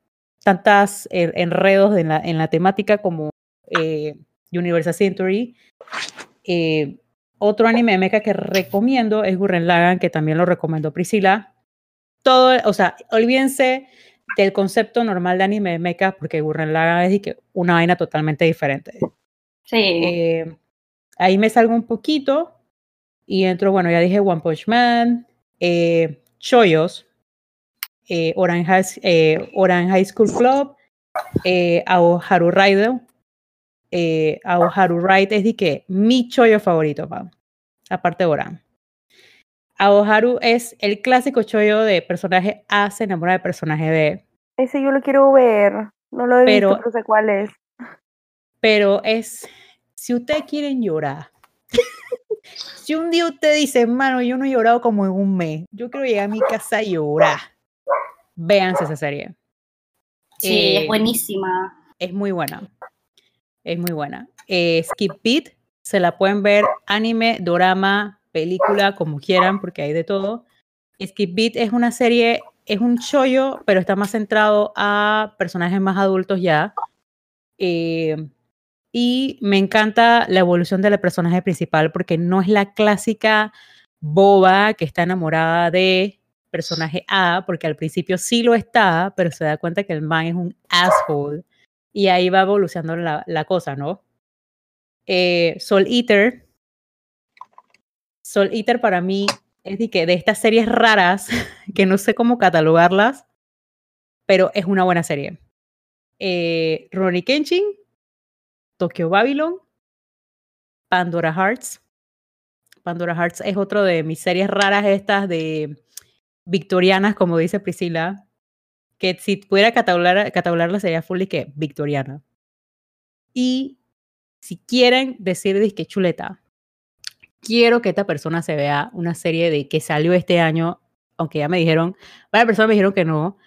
tantas eh, enredos en la, en la temática como eh, Universal Century. Eh, otro anime de mecha que recomiendo es Gurren Lagann, que también lo recomendó Priscila. Todo, o sea, olvídense del concepto normal de anime de mecha, porque Gurren Lagann es y que una vaina totalmente diferente. Sí. Eh, ahí me salgo un poquito y entro, bueno, ya dije One Punch Man, eh, Choyos, eh, Orange, High, eh, Orange High School Club, eh, Aoharu Rider. Eh, Aoharu Ride es de que mi choyo favorito, pa, aparte de Oran. Aoharu es el clásico choyo de personaje A se enamora de personaje B, Ese yo lo quiero ver. No lo he Pero- visto, pero sé cuál es. pero es, si ustedes quieren llorar, si un día usted dice, mano, yo no he llorado como en un mes, yo quiero llegar a mi casa a llorar, véanse esa serie. Sí, Eh, es buenísima. Es muy buena. Es muy buena. Eh, Skip Beat, se la pueden ver anime, dorama, película, como quieran, porque hay de todo. Skip Beat es una serie, es un chollo, pero está más centrado a personajes más adultos ya. Eh, y me encanta la evolución del personaje principal porque no es la clásica boba que está enamorada de personaje A, porque al principio sí lo está, pero se da cuenta que el man es un asshole. Y ahí va evolucionando la, cosa, ¿no? Eh, Soul Eater. Soul Eater para mí es de, de estas series raras, que no sé cómo catalogarlas, pero es una buena serie. Eh, Ronnie Kenshin, Tokyo Babylon, Pandora Hearts. Pandora Hearts es otro de mis series raras estas de victorianas, como dice Priscila, que si pudiera catalogar, catalogarla sería full y que victoriana. Y si quieren decir que chuleta, quiero que esta persona se vea una serie de que salió este año, aunque ya me dijeron, varias personas me dijeron que no,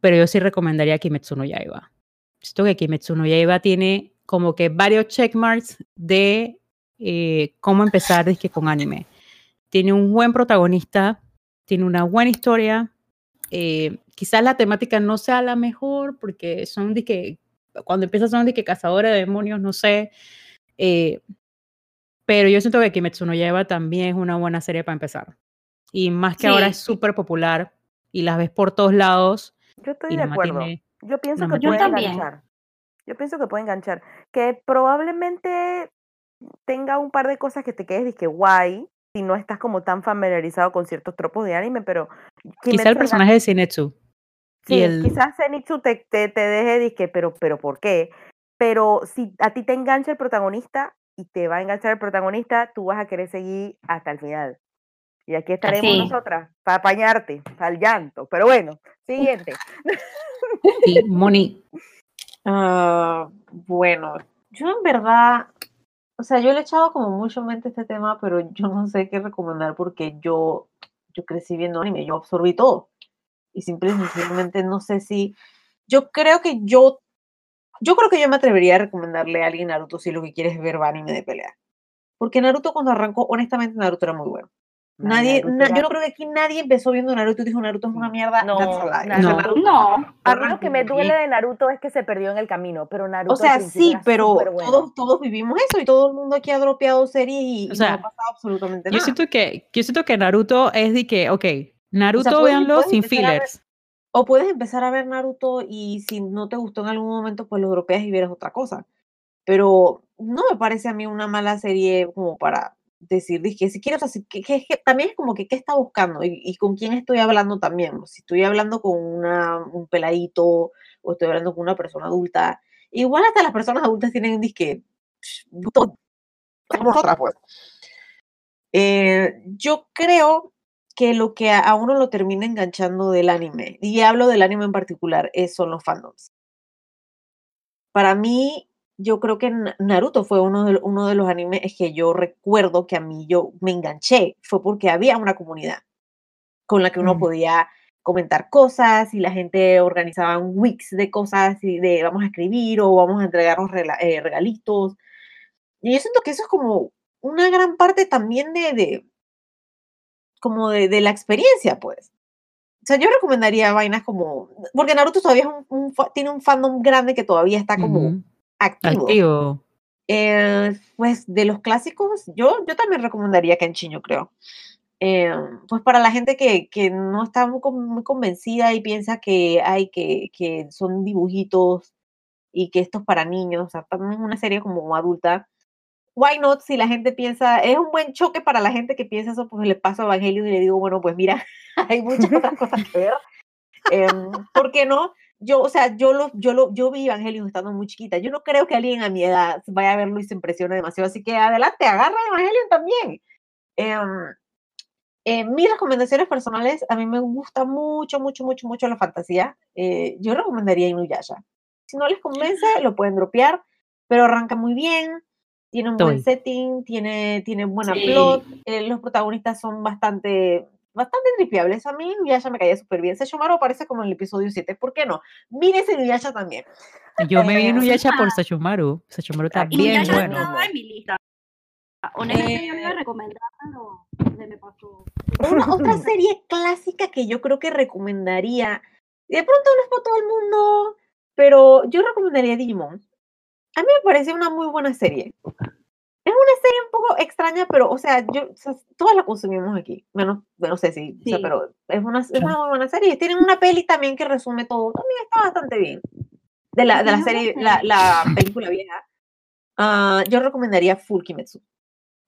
pero yo sí recomendaría Kimetsu no Yaiba. Siento que Kimetsu no Yaiba tiene como que varios checkmarks de eh, cómo empezar dizque, con anime. Tiene un buen protagonista, tiene una buena historia. Eh, quizás la temática no sea la mejor porque son de que cuando empiezas son de que cazadores de demonios, no sé. eh, pero yo siento que Kimetsu no Yaiba también es una buena serie para empezar. Y más que ahora Sí. es súper popular y las ves por todos lados. Yo estoy Y de acuerdo. tiene Yo pienso que puede también. enganchar. Yo pienso que puede enganchar. Que probablemente tenga un par de cosas que te quedes disque guay si no estás como tan familiarizado con ciertos tropos de anime, pero Quizá el personaje de Sinetsu. Sí, y el- quizás Zenitsu te, te, te deje disque, pero, pero ¿por qué? Pero si a ti te engancha el protagonista y te va a enganchar el protagonista, tú vas a querer seguir hasta el final. Y aquí estaremos Así. nosotras para apañarte al llanto. Pero bueno, siguiente. Sí, Moni. Ah, bueno, yo en verdad, o sea, yo le he echado como mucho mente a este tema, pero yo no sé qué recomendar porque yo, yo crecí viendo anime, yo absorbí todo. Y simple y sencillamente no sé si, yo creo que yo, yo creo que yo me atrevería a recomendarle a alguien Naruto si lo que quieres es ver anime de pelea. Porque Naruto cuando arrancó, honestamente Naruto era muy bueno. Nadie, na- yo no creo que aquí nadie empezó viendo Naruto y dijo Naruto es una mierda. No. O sea, Naruto- Naruto No, A mí lo que me duele de Naruto es que se perdió en el camino, pero Naruto O sea, sí, pero todos, todos vivimos eso y todo el mundo aquí ha dropeado series y, O y sea, no ha pasado absolutamente Yo nada. siento que, yo siento que Naruto es de que, ok, Naruto puedes- véanlo puedes sin a ver- fillers. O puedes empezar a ver Naruto y si no te gustó en algún momento, pues lo dropeas y vieras otra cosa. Pero no me parece a mí una mala serie como para decir, que si quiero, o sea, si- que, que- que también es como que qué está buscando y, y con quién estoy hablando también. Si estoy hablando con una, un peladito o estoy hablando con una persona adulta, igual hasta las personas adultas tienen disque como nosotras, pues. Eh, yo creo que lo que a, a uno lo termina enganchando del anime, y hablo del anime en particular, es, son los fandoms. Para mí, yo creo que Na- Naruto fue uno de, uno de los animes que yo recuerdo que a mí yo me enganché, fue porque había una comunidad con la que uno Mm. podía comentar cosas y la gente organizaba un weeks de cosas y de vamos a escribir o vamos a entregarnos eh, regalitos. Y yo siento que eso es como una gran parte también de, de como de, de la experiencia, pues. O sea, yo recomendaría vainas como, porque Naruto todavía es un- un tiene un fandom grande que todavía está como Ujú. Activo. Activo. Eh, pues de los clásicos, yo, yo también recomendaría Kenshin, yo creo. Eh, pues para la gente que, que no está muy, muy convencida y piensa que hay que, que son dibujitos y que esto es para niños, o sea, también es una serie como adulta. Why not? Si la gente piensa, es un buen choque para la gente que piensa eso, pues le paso a Evangelion y le digo, bueno, pues mira, hay muchas otras cosas que ver. Em, ¿Por qué no? Yo, o sea, yo lo, yo lo, yo vi Evangelion estando muy chiquita. Yo no creo que alguien a mi edad vaya a verlo y se impresione demasiado. Así que adelante, agarra Evangelion también. Em, eh, mis recomendaciones personales, a mí me gusta mucho, mucho, mucho, mucho la fantasía. Eh, yo recomendaría Inuyasha. Si no les convence, lo pueden dropear, pero arranca muy bien, tiene un buen setting, tiene, tiene buena Sí. plot, eh, los protagonistas son bastante, bastante tripeables. A mí Inuyasha me caía súper bien. Sesshomaru aparece como en el episodio 7, ¿por qué no? Mírese Inuyasha también. Yo me vi Eh, Inuyasha por. Sachumaru. Sachumaru está Ah, bien ya bueno. estaba en mi lista. Honestamente, yo le iba a Eh, recomendar, pero se me pasó. Una otra serie clásica que yo creo que recomendaría, de pronto no es para todo el mundo, pero yo recomendaría Digimon. A mí me parece una muy buena serie. Es una serie un poco extraña, pero, o sea, yo, o sea, todas la consumimos aquí, menos, no sé si, o sea, Sí. pero es una, es una muy buena serie. Tienen una peli también que resume todo, también está bastante bien. De la, de la serie, la película vieja, ah, yo recomendaría Full Kimetsu.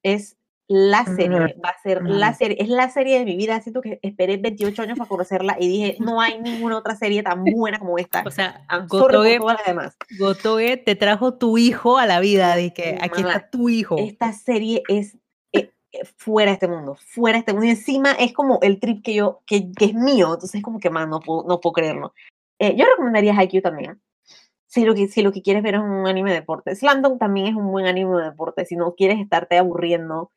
Es la serie, va a ser la serie, es la serie de mi vida. Siento que esperé 28 años para conocerla y dije, no hay ninguna otra serie tan buena como esta. O sea, Gotoge, todas las demás. Gotoge te trajo tu hijo a la vida. De que aquí Mamá, está tu hijo. Esta serie es eh, eh, fuera de este mundo, fuera de este mundo. Y encima es como el trip que yo, que, que es mío. Entonces es como que más no puedo, no puedo creerlo. Eh, yo recomendaría Haikyuu también. Si lo, que, si lo que quieres ver es un anime de deporte. Slam Dunk también es un buen anime de deporte. Si no quieres estarte aburriendo,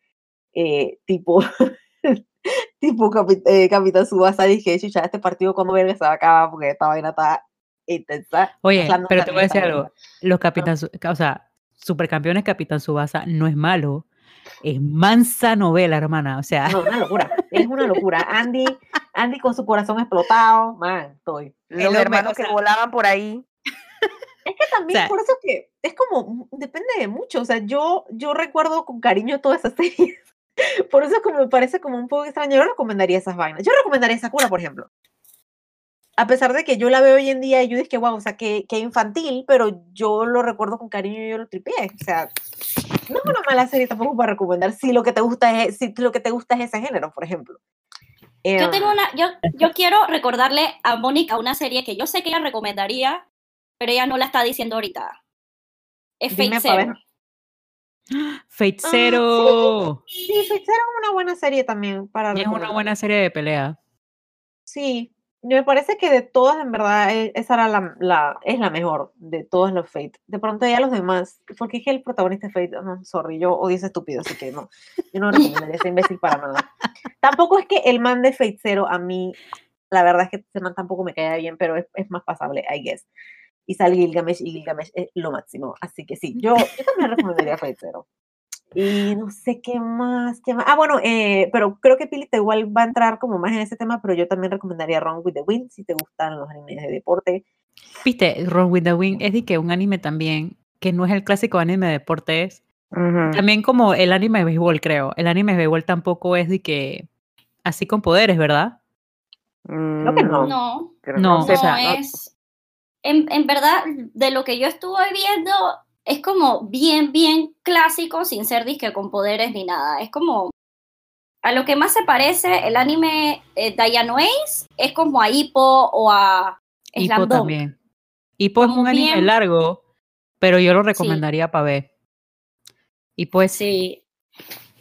eh, tipo, tipo Capi- eh, Capitán Subasa, dije, chucha, este partido cuando verga se va a acabar porque esta vaina está intensa. Oye, pero te voy a decir algo. Los Capitán, Su- o sea, Supercampeones Capitán Subasa no es malo. Es mansa novela, hermana. O sea, No, una locura. Es una locura. Andy, Andy con su corazón explotado, man, estoy. Los hermanos o que sea- volaban por ahí. Es que también, sea- por eso que es como, mm, depende de mucho. O sea, yo, yo recuerdo con cariño todas esas series. Por eso es como me parece como un poco extraño. Yo recomendaría esas vainas. Yo recomendaría Sakura, por ejemplo. A pesar de que yo la veo hoy en día y yo dije wow, o sea, que, que infantil, pero yo lo recuerdo con cariño y yo lo tripié. O sea, no es una mala serie tampoco para recomendar si lo que te gusta es, si lo que te gusta es ese género, por ejemplo. Yo tengo Em, una, yo, yo quiero recordarle a Mónica una serie que yo sé que ella recomendaría, pero ella no la está diciendo ahorita. Es Fate Dime ver. Zero. Fate Ah, sí. Sí, Fate Zero es una buena serie también para Y es una buena serie de pelea. Sí, me parece que de todas, en verdad, e- esa era la, la- es la mejor de todos los Fate. De pronto ya los demás, porque es que el protagonista de Fate, no, sorry, yo odio ese estúpido, así que no, yo no recomendaría ese imbécil para nada. Tampoco es que el man de Fate Zero a mí, la verdad es que ese man tampoco me cae bien, pero es, es más pasable, I guess. Y sale Gilgamesh y Gilgamesh es lo máximo. Así que sí, yo, yo también recomendaría Fate Zero. Y no sé qué más, qué más. Ah, bueno, eh, pero creo que Pili te igual va a entrar como más en ese tema, pero yo también recomendaría Run with the Wind si te gustan los animes de deporte. Viste, Run with the Wind es de que un anime también, que no es el clásico anime de deportes, Ujú. también como el anime de béisbol, creo. El anime de béisbol tampoco es de que así con poderes, ¿verdad? Creo que no. Mm, No, creo- No, sé, o sea, no es. En, en verdad, de lo que yo estuve viendo, es como bien, bien clásico, sin ser disque con poderes ni nada. Es como. A lo que más se parece el anime eh, Diana es como a Hippo o a Hippo Slam Dunk. también. Hippo es un anime bien- largo, pero yo lo recomendaría para ver. Y pues, Sí,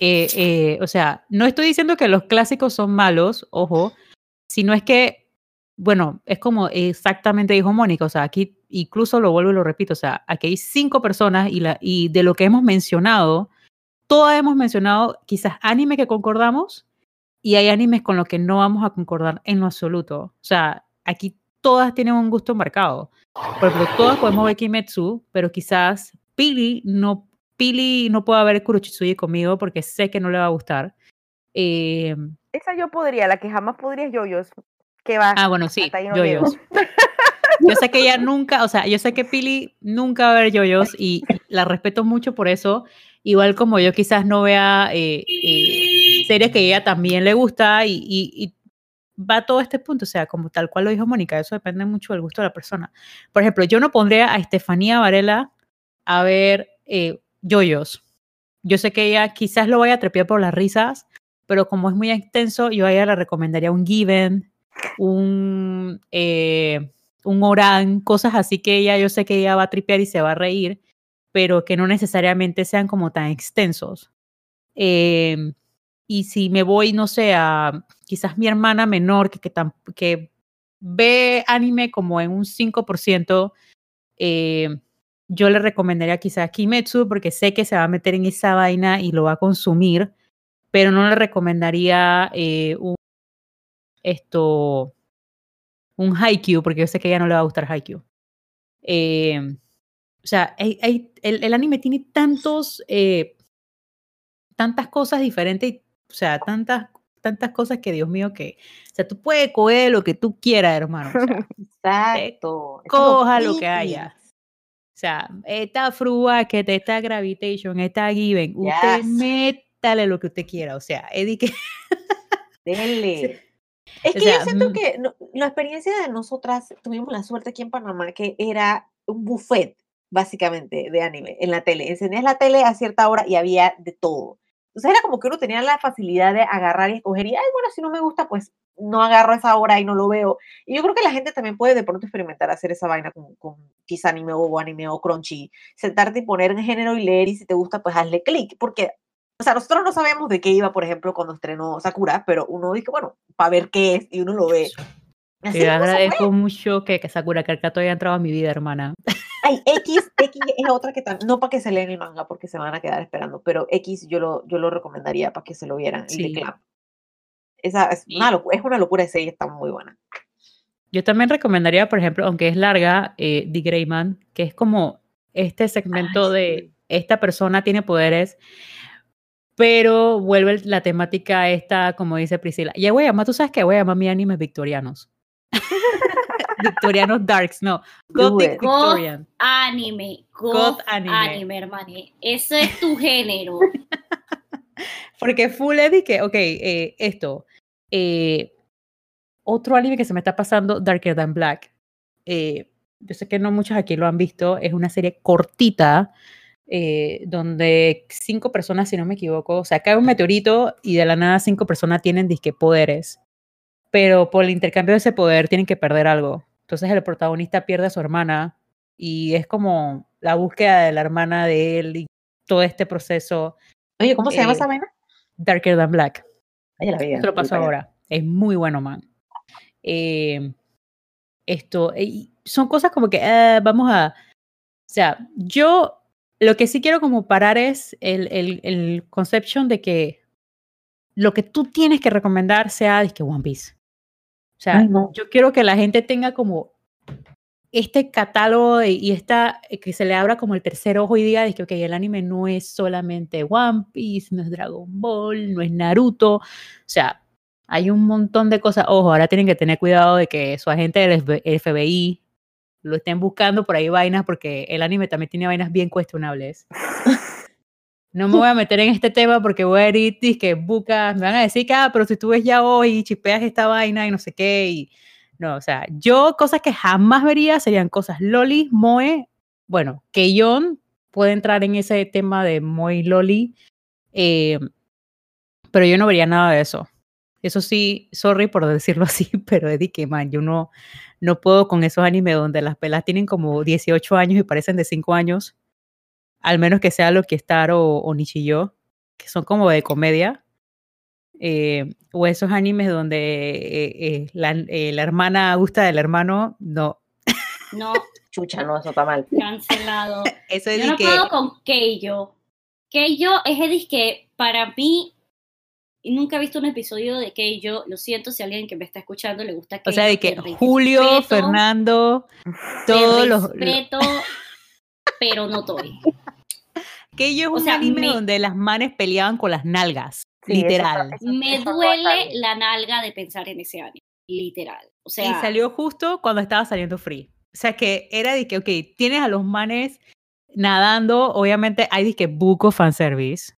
eh, eh, o sea, no estoy diciendo que los clásicos son malos, ojo, sino es que, bueno, es como exactamente dijo Mónica, o sea, aquí incluso lo vuelvo y lo repito, o sea, aquí hay cinco personas y, la, y de lo que hemos mencionado, todas hemos mencionado quizás anime que concordamos y hay animes con los que no vamos a concordar en lo absoluto. O sea, aquí todas tienen un gusto marcado. Por ejemplo, todas podemos ver Kimetsu, pero quizás Pili no, Pili no pueda ver Kurochitsuji conmigo porque sé que no le va a gustar. Eh, Esa yo podría, la que jamás podría es Yoyos. Que va. ah, bueno, sí, yoyos. Yo sé que ella nunca, o sea, yo sé que Pili nunca va a ver yoyos y la respeto mucho por eso. Igual como yo quizás no vea eh, eh, series que ella también le gusta y, y- y va a todo este punto, o sea, como tal cual lo dijo Mónica, eso depende mucho del gusto de la persona. Por ejemplo, yo no pondría a Estefanía Varela a ver eh, yoyos. Yo sé que ella quizás lo vaya a trepear por las risas, pero como es muy extenso, yo a ella le recomendaría un Given, un, eh, un Oran, cosas así que ella, yo sé que ella va a tripear y se va a reír, pero que no necesariamente sean como tan extensos. Em, y si me voy, no sé, a quizás mi hermana menor que, que, que ve anime como en un 5%, eh, yo le recomendaría quizás Kimetsu porque sé que se va a meter en esa vaina y lo va a consumir, pero no le recomendaría eh, un, esto, un Haikyuu porque yo sé que a ella no le va a gustar Haikyuu. Eh, o sea, hay- hay- el, el anime tiene tantos, eh, tantas cosas diferentes, y, o sea, tantas, tantas cosas que Dios mío que, o sea, tú puedes coger lo que tú quieras, hermano. O sea, Exacto. coja lo que haya. O sea, esta que te está gravitation, esta given, usted Yes. métale lo que usted quiera. O sea, Eddie que Dele. Es O que sea, yo siento mm. que no- la experiencia de nosotras, tuvimos la suerte aquí en Panamá que era un buffet, básicamente, de anime en la tele. Encendías la tele a cierta hora y había de todo. Entonces era como que uno tenía la facilidad de agarrar y escoger y, ay, bueno, si no me gusta, pues no agarro esa hora y no lo veo. Y yo creo que la gente también puede de pronto experimentar hacer esa vaina con, con quizá anime o anime o crunchy. Sentarte y poner en género y leer y si te gusta, pues hazle clic. Porque o sea, nosotros no sabemos de qué iba, por ejemplo, cuando estrenó Sakura, pero uno dice, bueno, para ver qué es, y uno lo ve. Así te agradezco mucho que, que Sakura Carcato haya entrado a mi vida, hermana. Ay, X, X es otra que también, no para que se lean el manga, porque se van a quedar esperando, pero X yo lo, yo lo recomendaría para que se lo vieran, el de Sí. Clamp. Esa es Sí. una, locu- es una locura de serie, está muy buena. Yo también recomendaría, por ejemplo, aunque es larga, eh, The Greyman, que es como este segmento de esta persona tiene poderes, pero vuelve el- la temática esta, como dice Priscila. Y voy a llamar, tú sabes que voy a llamar mi animes victorianos. victorianos darks, no. Gothic it. Victorian. Anime, God God anime. anime, hermano. Ese es tu género. Porque full que, ok, eh, esto. eh, otro anime que se me está pasando, Darker Than Black. eh, yo sé que no muchos aquí lo han visto. Es una serie cortita eh, donde cinco personas, si no me equivoco, o sea, cae un meteorito y de la nada cinco personas tienen disque poderes. Pero por el intercambio de ese poder tienen que perder algo. Entonces el protagonista pierde a su hermana y es como la búsqueda de la hermana de él y todo este proceso. Oye, ¿cómo se llama Eh, esa vaina? Darker Than Black. Ay, la vida. Te lo paso ahora. Es muy bueno, man. Eh, esto, son cosas como que vamos a. O sea, yo lo que sí quiero como parar es el, el, el conception de que lo que tú tienes que recomendar sea que One Piece. O sea, Ay, no. yo quiero que la gente tenga como este catálogo de- y esta, eh, que se le abra como el tercer ojo y diga de que ok, el anime no es solamente One Piece, no es Dragon Ball, no es Naruto. O sea, hay un montón de cosas. Ojo, ahora tienen que tener cuidado de que su agente del FB FBI lo estén buscando por ahí vainas porque el anime también tiene vainas bien cuestionables. No me voy a meter en este tema porque voy a ir que buscas, me van a decir que, ah, pero si tú ves ya hoy y chipeas esta vaina y no sé qué, y no, o sea, yo cosas que jamás vería serían cosas Loli, Moe, bueno, Keion puede entrar en ese tema de Moe Loli, eh, pero yo no vería nada de eso. Eso sí, sorry por decirlo así, pero es de que, man, yo no, no puedo con esos animes donde las pelas tienen como 18 años y parecen de 5 años, al menos que sea Loki Star o, o Nichiyo, que son como de comedia. eh, o esos animes donde eh, eh, la, eh, la hermana gusta del hermano, no. No, Chucha, no, eso está mal. cancelado. Eso es Yo no que. puedo con Keijo. Keijo es el disque para mí y nunca he visto un episodio de Keijo. Lo siento si alguien que me está escuchando le gusta O Keijo. sea, de que Julio, respeto, Fernando, todos los... respeto, pero no estoy. Que yo es o un sea, anime me- donde las manes peleaban con las nalgas, Sí, literal. eso- Me eso duele la nalga de pensar en ese anime, literal. O sea, y salió justo cuando estaba saliendo Free. O sea que era de que, ok, tienes a los manes nadando, obviamente hay de que buco fanservice.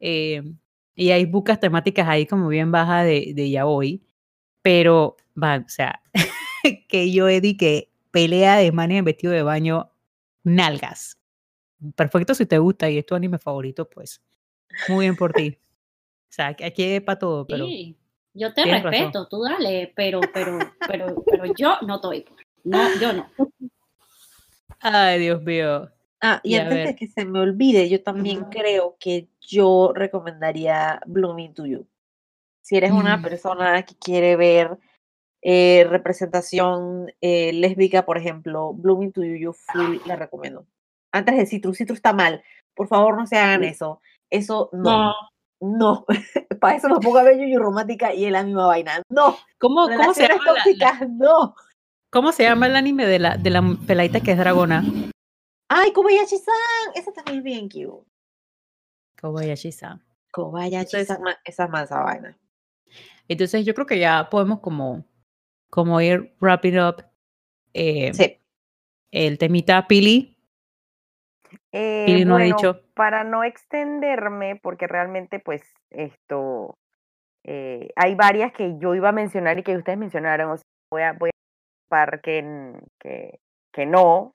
eh, y hay bucas temáticas ahí como bien baja de, de yaoi. Pero, va, o sea, que yo di que pelea de manes en vestido de baño, nalgas. Perfecto si te gusta y es tu anime favorito, pues muy bien por ti. O sea, aquí hay para todo, pero... sí, yo te razón. respeto, tú dale, pero, pero, pero, pero yo no estoy. No, yo no. Ay, Dios mío. Ah, y antes de que se me olvide, yo también creo que yo recomendaría Blooming to You. Si eres una Mm. persona que quiere ver eh, representación eh, lésbica, por ejemplo, Blooming to You, yo full la recomiendo. Antes de Citrus, Citrus está mal. Por favor, no se hagan eso. Eso no. No. Para eso nos pongo a ver Yuyu romántica y es la misma vaina. No. ¿Cómo, cómo, se llama la- la- tóxicas, no. ¿Cómo se llama el anime de la, de la peladita que es dragona? Ay, Kobayashi-san. Esa también es bien cute. Kobayashi-san. Kobayashi-san, esa es mansa vaina. Entonces yo creo que ya podemos como, como ir wrapping up eh, Sí. el temita Pili. Eh, Pili no ha bueno, dicho. para no extenderme, porque realmente pues esto, eh, hay varias que yo iba a mencionar y que ustedes mencionaron, o sea, voy a, voy a par que, que, que no,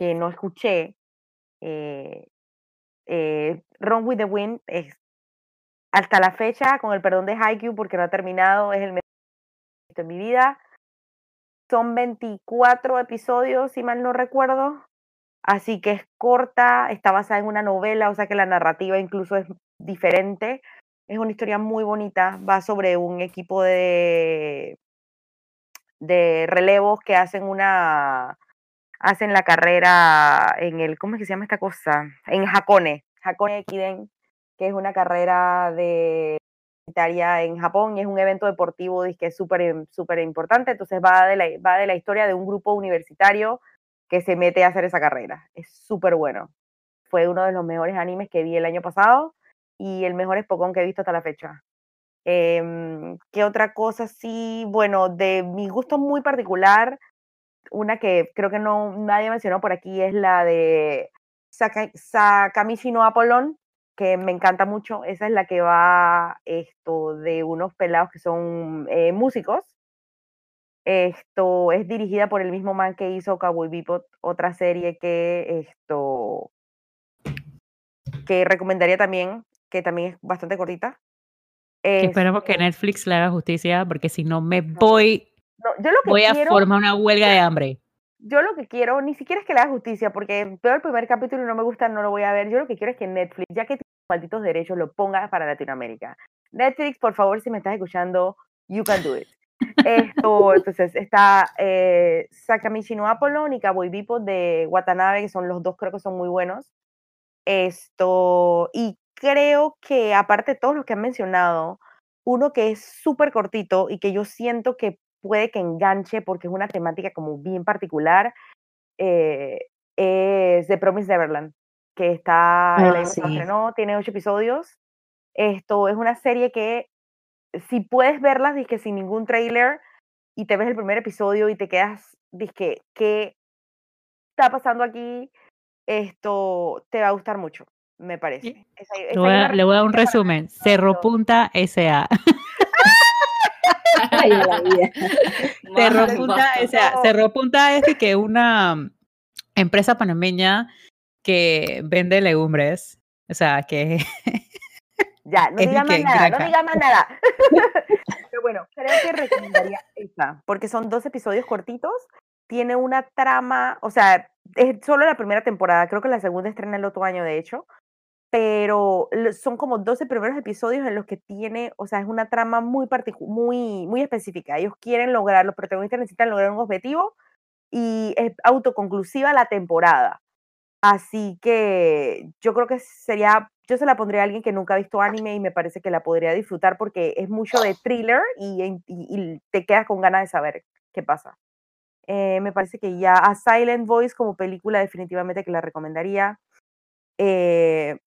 que no escuché. Eh, eh, Run with the Wind es hasta la fecha, con el perdón de Haikyuu, porque no ha terminado, es el mejor en mi vida. Son 24 episodios, si mal no recuerdo. Así que es corta, está basada en una novela, o sea que la narrativa incluso es diferente. Es una historia muy bonita, va sobre un equipo de, de relevos que hacen una hacen la carrera en el ¿cómo es que se llama esta cosa? En Hakone, Hakone Ekiden, que es una carrera de universitaria en Japón y es un evento deportivo que es súper súper importante, entonces va de la va de la historia de un grupo universitario que se mete a hacer esa carrera. Es súper bueno. Fue uno de los mejores animes que vi el año pasado y el mejor Spokon que he visto hasta la fecha. Em, ¿Qué otra cosa? Sí, bueno, de mi gusto muy particular, una que creo que no nadie mencionó por aquí es la de Saka- Sakamichi no Apollon, que me encanta mucho. Esa es la que va esto de unos pelados que son eh, músicos. Esto es dirigida por el mismo man que hizo Cowboy Bebop, otra serie que esto que recomendaría también, que también es bastante cortita. Que esperemos que Este, Netflix le haga justicia, porque si no me voy, no, yo lo que voy a formar una huelga de hambre. yo lo que quiero, ni siquiera es que le haga justicia, porque veo el primer capítulo y no me gusta, no lo voy a ver. Yo lo que quiero es que Netflix, ya que tiene malditos derechos, lo ponga para Latinoamérica. Netflix, por favor, si me estás escuchando, you can do it. Esto, entonces, está eh, Sakamichi no y Cowboy Bebop de Watanabe, que son los dos, creo que son muy buenos. Esto, y creo que aparte de todos los que han mencionado, uno que es súper cortito y que yo siento que puede que enganche porque es una temática como bien particular, eh, es The Promised Neverland, que está, el Ah, año pasado sí. estrenó, tiene ocho episodios. Esto es una serie que si puedes verlas, que sin ningún trailer y te ves el primer episodio y te quedas, que ¿qué está pasando aquí? Esto te va a gustar mucho, me parece. Esa- esa Le voy, a, le voy a dar un resumen. Cerro Punta S.A. Ay, la vida. Cerro Punta. S.A. No. Cerro Punta es que una empresa panameña que vende legumbres. O sea, que Ya, no diga más nada, no diga más nada. Pero bueno, creo que recomendaría esa, porque son dos episodios cortitos, tiene una trama, o sea, es solo la primera temporada, creo que la segunda estrena el otro año, de hecho, pero son como 12 primeros episodios en los que tiene, o sea, es una trama muy muy muy específica. Ellos quieren lograr, los protagonistas necesitan lograr un objetivo y es autoconclusiva la temporada. Así que yo creo que sería, yo se la pondría a alguien que nunca ha visto anime y me parece que la podría disfrutar porque es mucho de thriller y, y- y te quedas con ganas de saber qué pasa. Eh, me parece que ya a Silent Voice como película definitivamente que la recomendaría. Eh,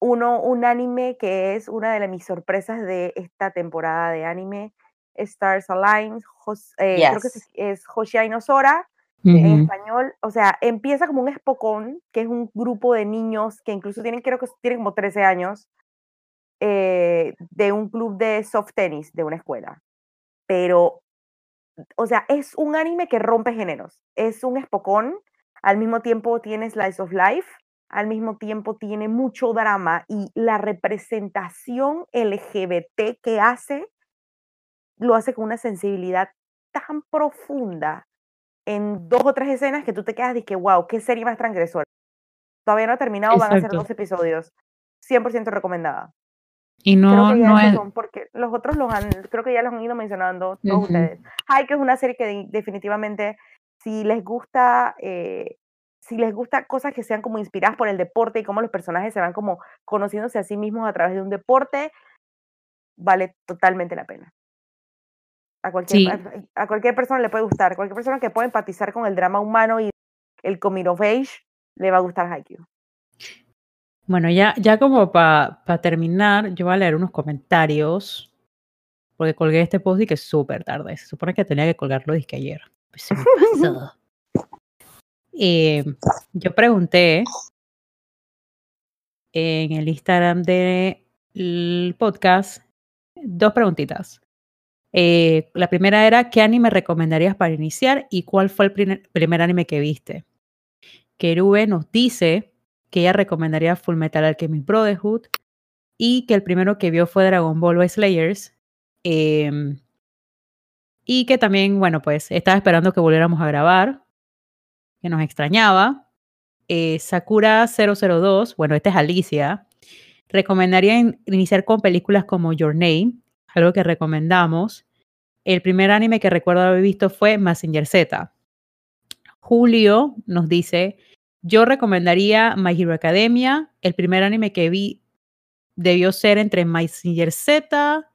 uno, un anime que es una de las- mis sorpresas de esta temporada de anime, Stars Align, Hos- eh, creo que es, es Hoshia no Sora en español, o sea, empieza como un espocón, que es un grupo de niños que incluso tienen, creo que tienen como 13 años, eh, de un club de soft tennis de una escuela. Pero, o sea, es un anime que rompe géneros. Es un espocón, al mismo tiempo tiene slice of life, al mismo tiempo tiene mucho drama y la representación LGBT que hace, lo hace con una sensibilidad tan profunda en dos o tres escenas que tú te quedas de que, wow, qué serie más transgresora. Todavía no ha terminado, van a ser Exacto. dos episodios. 100% recomendada. Y no, que no es. son porque los otros los han, creo que ya los han ido mencionando todos Ujú. ustedes. Haikyuu es una serie que de- definitivamente, si les gusta, eh, si les gusta cosas que sean como inspiradas por el deporte y cómo los personajes se van como conociéndose a sí mismos a través de un deporte, vale totalmente la pena. A cualquier, Sí. a, a cualquier persona le puede gustar, cualquier persona que pueda empatizar con el drama humano y el coming of age, le va a gustar Haikyuu. Bueno, ya, ya como para terminar, yo voy a leer unos comentarios. Porque colgué este post y que es súper tarde. Se supone que tenía que colgarlo disque ayer. Pues. Eh, yo pregunté en el Instagram del podcast dos preguntitas. Eh, la primera era, ¿qué anime recomendarías para iniciar y cuál fue el primer, anime que viste? Kerube nos dice que ella recomendaría Full Metal Alchemist Brotherhood y que el primero que vio fue Dragon Ball Slayers. em, y que también, bueno, pues estaba esperando que volviéramos a grabar, que nos extrañaba. Eh, Sakura 002, bueno, esta es Alicia, recomendaría in- iniciar con películas como Your Name, algo que recomendamos. El primer anime que recuerdo haber visto fue Mazinger Z. Julio nos dice, yo recomendaría My Hero Academia. El primer anime que vi debió ser entre Mazinger Z,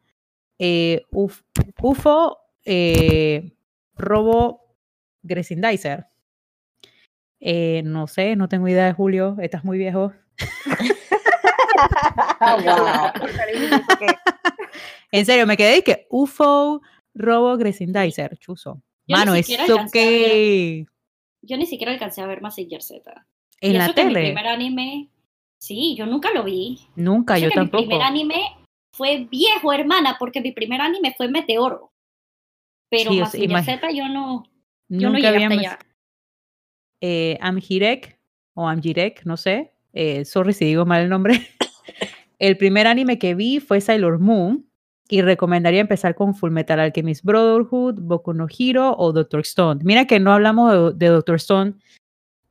eh, Uf- UFO, eh, Robo Gresindizer. Eh, no sé, no tengo idea de Julio, estás muy viejo. wow. Que- En serio, me quedé y que UFO, Robo Gresindizer, chuzo. Yo Mano, ¿eso qué? Yo ni siquiera alcancé a ver Mazinger Z. En y la eso que mi tele. primer anime, sí, yo nunca lo vi. Nunca, Eso yo que tampoco. Mi primer anime fue viejo, hermana, porque mi primer anime fue Meteoro. Pero Sí, imag- Z yo no, yo no llegué hasta allá. Eh, Amhirek o Amjirek, no sé. Eh, sorry si digo mal el nombre. el primer anime que vi fue Sailor Moon y recomendaría empezar con Full Metal Alchemist Brotherhood, Boku no Hero o Doctor Stone. Mira que no hablamos de, de Doctor Stone.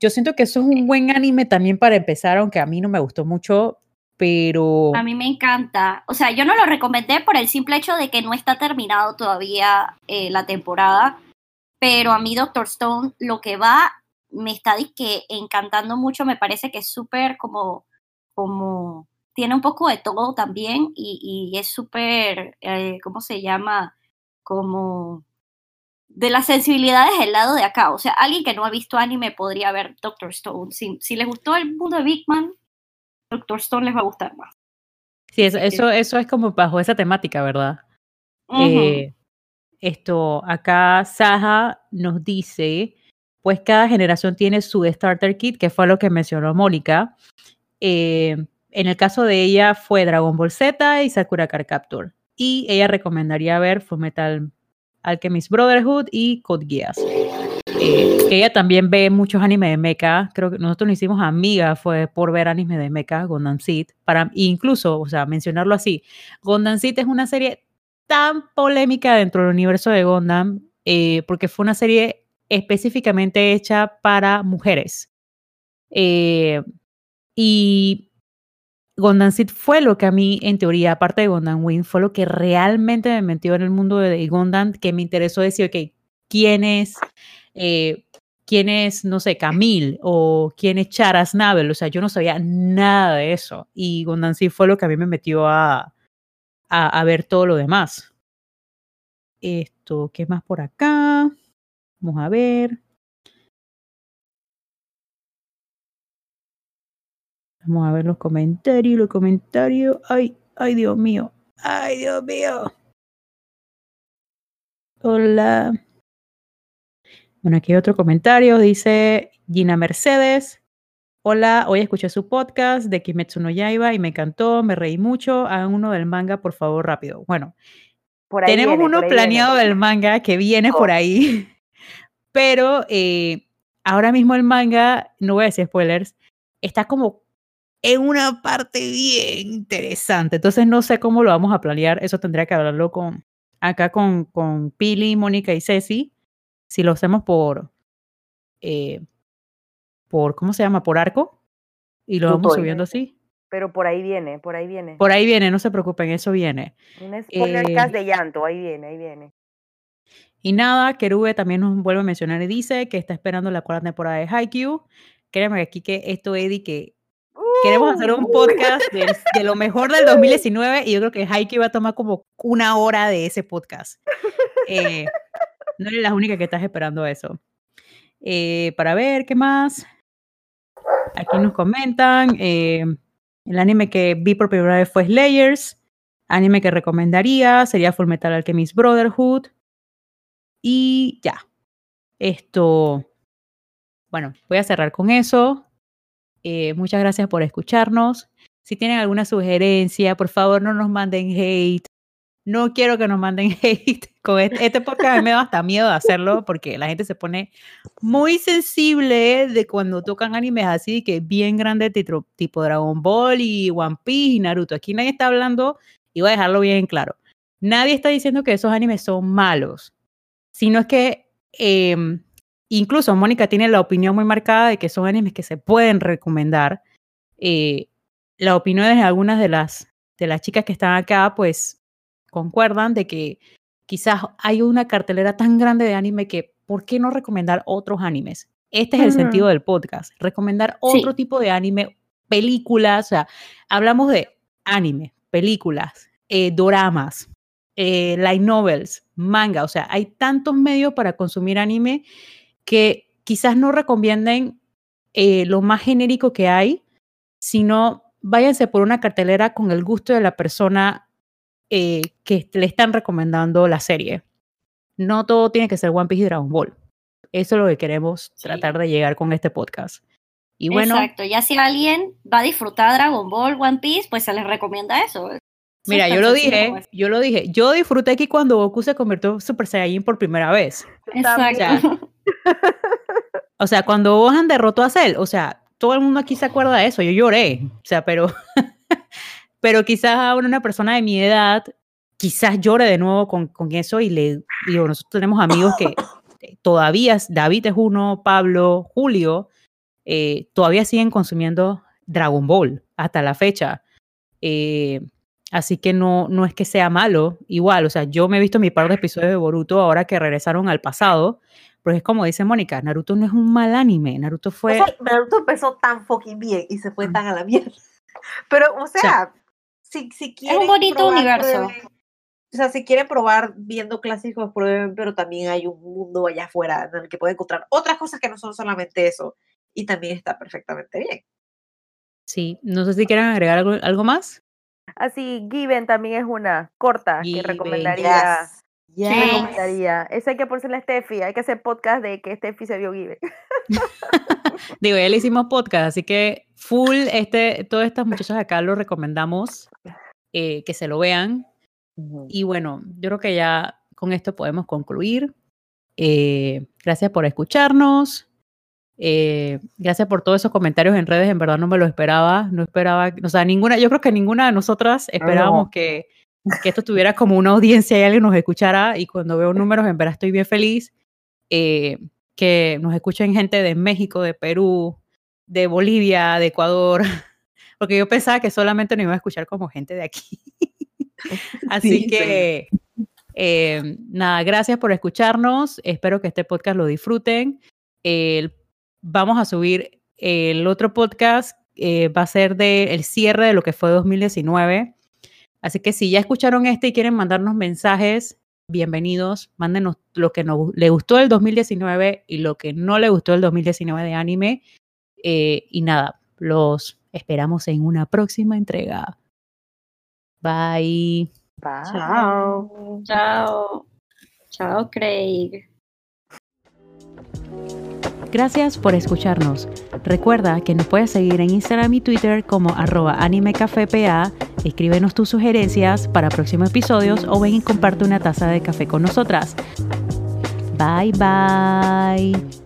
Yo siento que eso es un buen anime también para empezar, aunque a mí no me gustó mucho, pero A mí me encanta. O sea, yo no lo recomendé por el simple hecho de que no está terminado todavía eh, la temporada. Pero a mí Doctor Stone lo que va me está disque encantando mucho. Me parece que es súper como, como, tiene un poco de todo también y, y es súper, eh, ¿cómo se llama? Como de las sensibilidades del lado de acá. O sea, alguien que no ha visto anime podría ver Doctor Stone. Si, si les gustó el mundo de Big Man, Doctor Stone les va a gustar más. sí, eso, eso, eso es como bajo esa temática, ¿verdad? Eh, esto, acá Saja nos dice, pues cada generación tiene su starter kit, que fue lo que mencionó Mónica. Eh, en el caso de ella fue Dragon Ball Z y Sakura Card Capture. Y ella recomendaría ver Fullmetal Alchemist Brotherhood y Code Geass. Eh, ella también ve muchos animes de mecha. Creo que nosotros nos hicimos amigas fue por ver anime de mecha, Gundam Seed. Para, incluso, o sea, mencionarlo así, Gundam Seed es una serie tan polémica dentro del universo de Gundam eh, porque fue una serie específicamente hecha para mujeres. Eh, y Gundam Seed fue lo que a mí, en teoría, aparte de Gundam Wing, fue lo que realmente me metió en el mundo de Gundam, que me interesó decir, ok, quién es, eh, quién es, no sé, Camille o quién es Charas Nabel. O sea, yo no sabía nada de eso. Y Gondansi fue lo que a mí me metió a, a, a ver todo lo demás. Esto, ¿qué más por acá? Vamos a ver. Vamos a ver los comentarios, los comentarios. Ay, ay, Dios mío. Ay, Dios mío. Hola. Bueno, aquí hay otro comentario. Dice Gina Mercedes. Hola, hoy escuché su podcast de Kimetsu no Yaiba y me encantó, me reí mucho. Hagan uno del manga, por favor, rápido. Bueno, Por ahí tenemos viene, uno planeado viene. del manga que viene por Oh. ahí, pero eh, ahora mismo el manga, no voy a decir spoilers, está como en una parte bien interesante. Entonces no sé cómo lo vamos a planear. Eso tendría que hablarlo con acá con, con Pili, Mónica y Ceci. Si lo hacemos por, eh, por, ¿cómo se llama? Por arco. Y lo vamos subiendo así. Pero por ahí viene, por ahí viene. Por ahí viene, no se preocupen, eso viene. Un spoiler Eh, de llanto, ahí viene, ahí viene. Y nada, Kerube también nos vuelve a mencionar y dice que está esperando la cuarta temporada de Haikyuu. Créeme aquí que esto, Eddie, que queremos hacer un Uh, podcast de, de lo mejor del 2019 y yo creo que Haikyuu va a tomar como una hora de ese podcast. Eh, no eres la única que estás esperando eso. Eh, para ver, ¿qué más? Aquí nos comentan. eh, el anime que vi por primera vez fue Slayers. Anime que recomendaría sería Fullmetal Alchemist Brotherhood. Y ya. Esto. Bueno, voy a cerrar con eso. Eh, muchas gracias por escucharnos. Si tienen alguna sugerencia, por favor no nos manden hate. No quiero que nos manden hate. Con este, este podcast me da hasta miedo de hacerlo porque la gente se pone muy sensible de cuando tocan animes así, que bien grandes, tipo, tipo Dragon Ball y One Piece y Naruto. Aquí nadie está hablando, y voy a dejarlo bien claro. Nadie está diciendo que esos animes son malos, sino es que eh, incluso Mónica tiene la opinión muy marcada de que son animes que se pueden recomendar. Eh, la opinión de algunas de las, de las chicas que están acá, pues concuerdan de que quizás hay una cartelera tan grande de anime que, ¿por qué no recomendar otros animes? Este es el sentido del podcast, recomendar Sí. otro tipo de anime, películas, o sea, hablamos de anime, películas, eh, doramas, eh, light novels, manga, o sea, hay tantos medios para consumir anime que quizás no recomienden eh, lo más genérico que hay, sino váyanse por una cartelera con el gusto de la persona eh, que le están recomendando la serie. No todo tiene que ser One Piece y Dragon Ball. Eso es lo que queremos Sí. tratar de llegar con este podcast. Y bueno, Exacto, ya si alguien va a disfrutar Dragon Ball, One Piece, pues se les recomienda eso. Mira, yo lo dije, yo lo dije. Yo disfruté aquí cuando Goku se convirtió en Super Saiyajin por primera vez. Exacto. O sea, cuando Gohan derrotó a Cell, o sea, todo el mundo aquí se acuerda de eso. Yo lloré. O sea, pero, pero quizás ahora una persona de mi edad, quizás llore de nuevo con, con eso y le digo, nosotros tenemos amigos que todavía, David es uno, Pablo, Julio, eh, todavía siguen consumiendo Dragon Ball hasta la fecha. Eh, así que no, no es que sea malo, igual, o sea, yo me he visto mi par de episodios de Boruto ahora que regresaron al pasado, pero es como dice Mónica, Naruto no es un mal anime, Naruto fue... O sea, Naruto empezó tan fucking bien y se fue tan a la mierda. Pero, o sea, si, si quieren. bonito probar, universo. prueben. O sea, si quieren probar viendo clásicos, prueben, pero también hay un mundo allá afuera en el que pueden encontrar otras cosas que no son solamente eso. Y también está perfectamente bien. Sí, no sé si quieren agregar algo, algo más. Así, Given también es una corta que recomendaría. Yes. Yes. recomendaría. Esa hay que ponerse a Steffi, hay que hacer podcast de que Steffi se vio Given. Digo, ya le hicimos podcast, así que full, este, todas estas muchachas acá lo recomendamos eh, que se lo vean. Y bueno, yo creo que ya con esto podemos concluir. Eh, gracias por escucharnos. Eh, gracias por todos esos comentarios en redes. En verdad no me lo esperaba. No esperaba, o sea, ninguna, yo creo que ninguna de nosotras esperábamos que, que esto tuviera como una audiencia y alguien nos escuchara. Y cuando veo números, en verdad estoy bien feliz. Eh, que nos escuchen gente de México, de Perú, de Bolivia, de Ecuador. Porque yo pensaba que solamente nos iba a escuchar como gente de aquí. Así Sí, que, eh, nada, gracias por escucharnos. Espero que este podcast lo disfruten. el- vamos a subir el otro podcast, eh, va a ser del el cierre de lo que fue 2019. Así que si ya escucharon este y quieren mandarnos mensajes, bienvenidos. Mándenos lo que nos, le gustó del 2019 y lo que no le gustó del 2019 de anime. Eh, y nada, los esperamos en una próxima entrega. Bye. Bye. Chao. Chao. Chao, Craig. Gracias por escucharnos. Recuerda que nos puedes seguir en Instagram y Twitter como arroba animecafepa. Escríbenos tus sugerencias para próximos episodios o ven y comparte una taza de café con nosotras. Bye bye.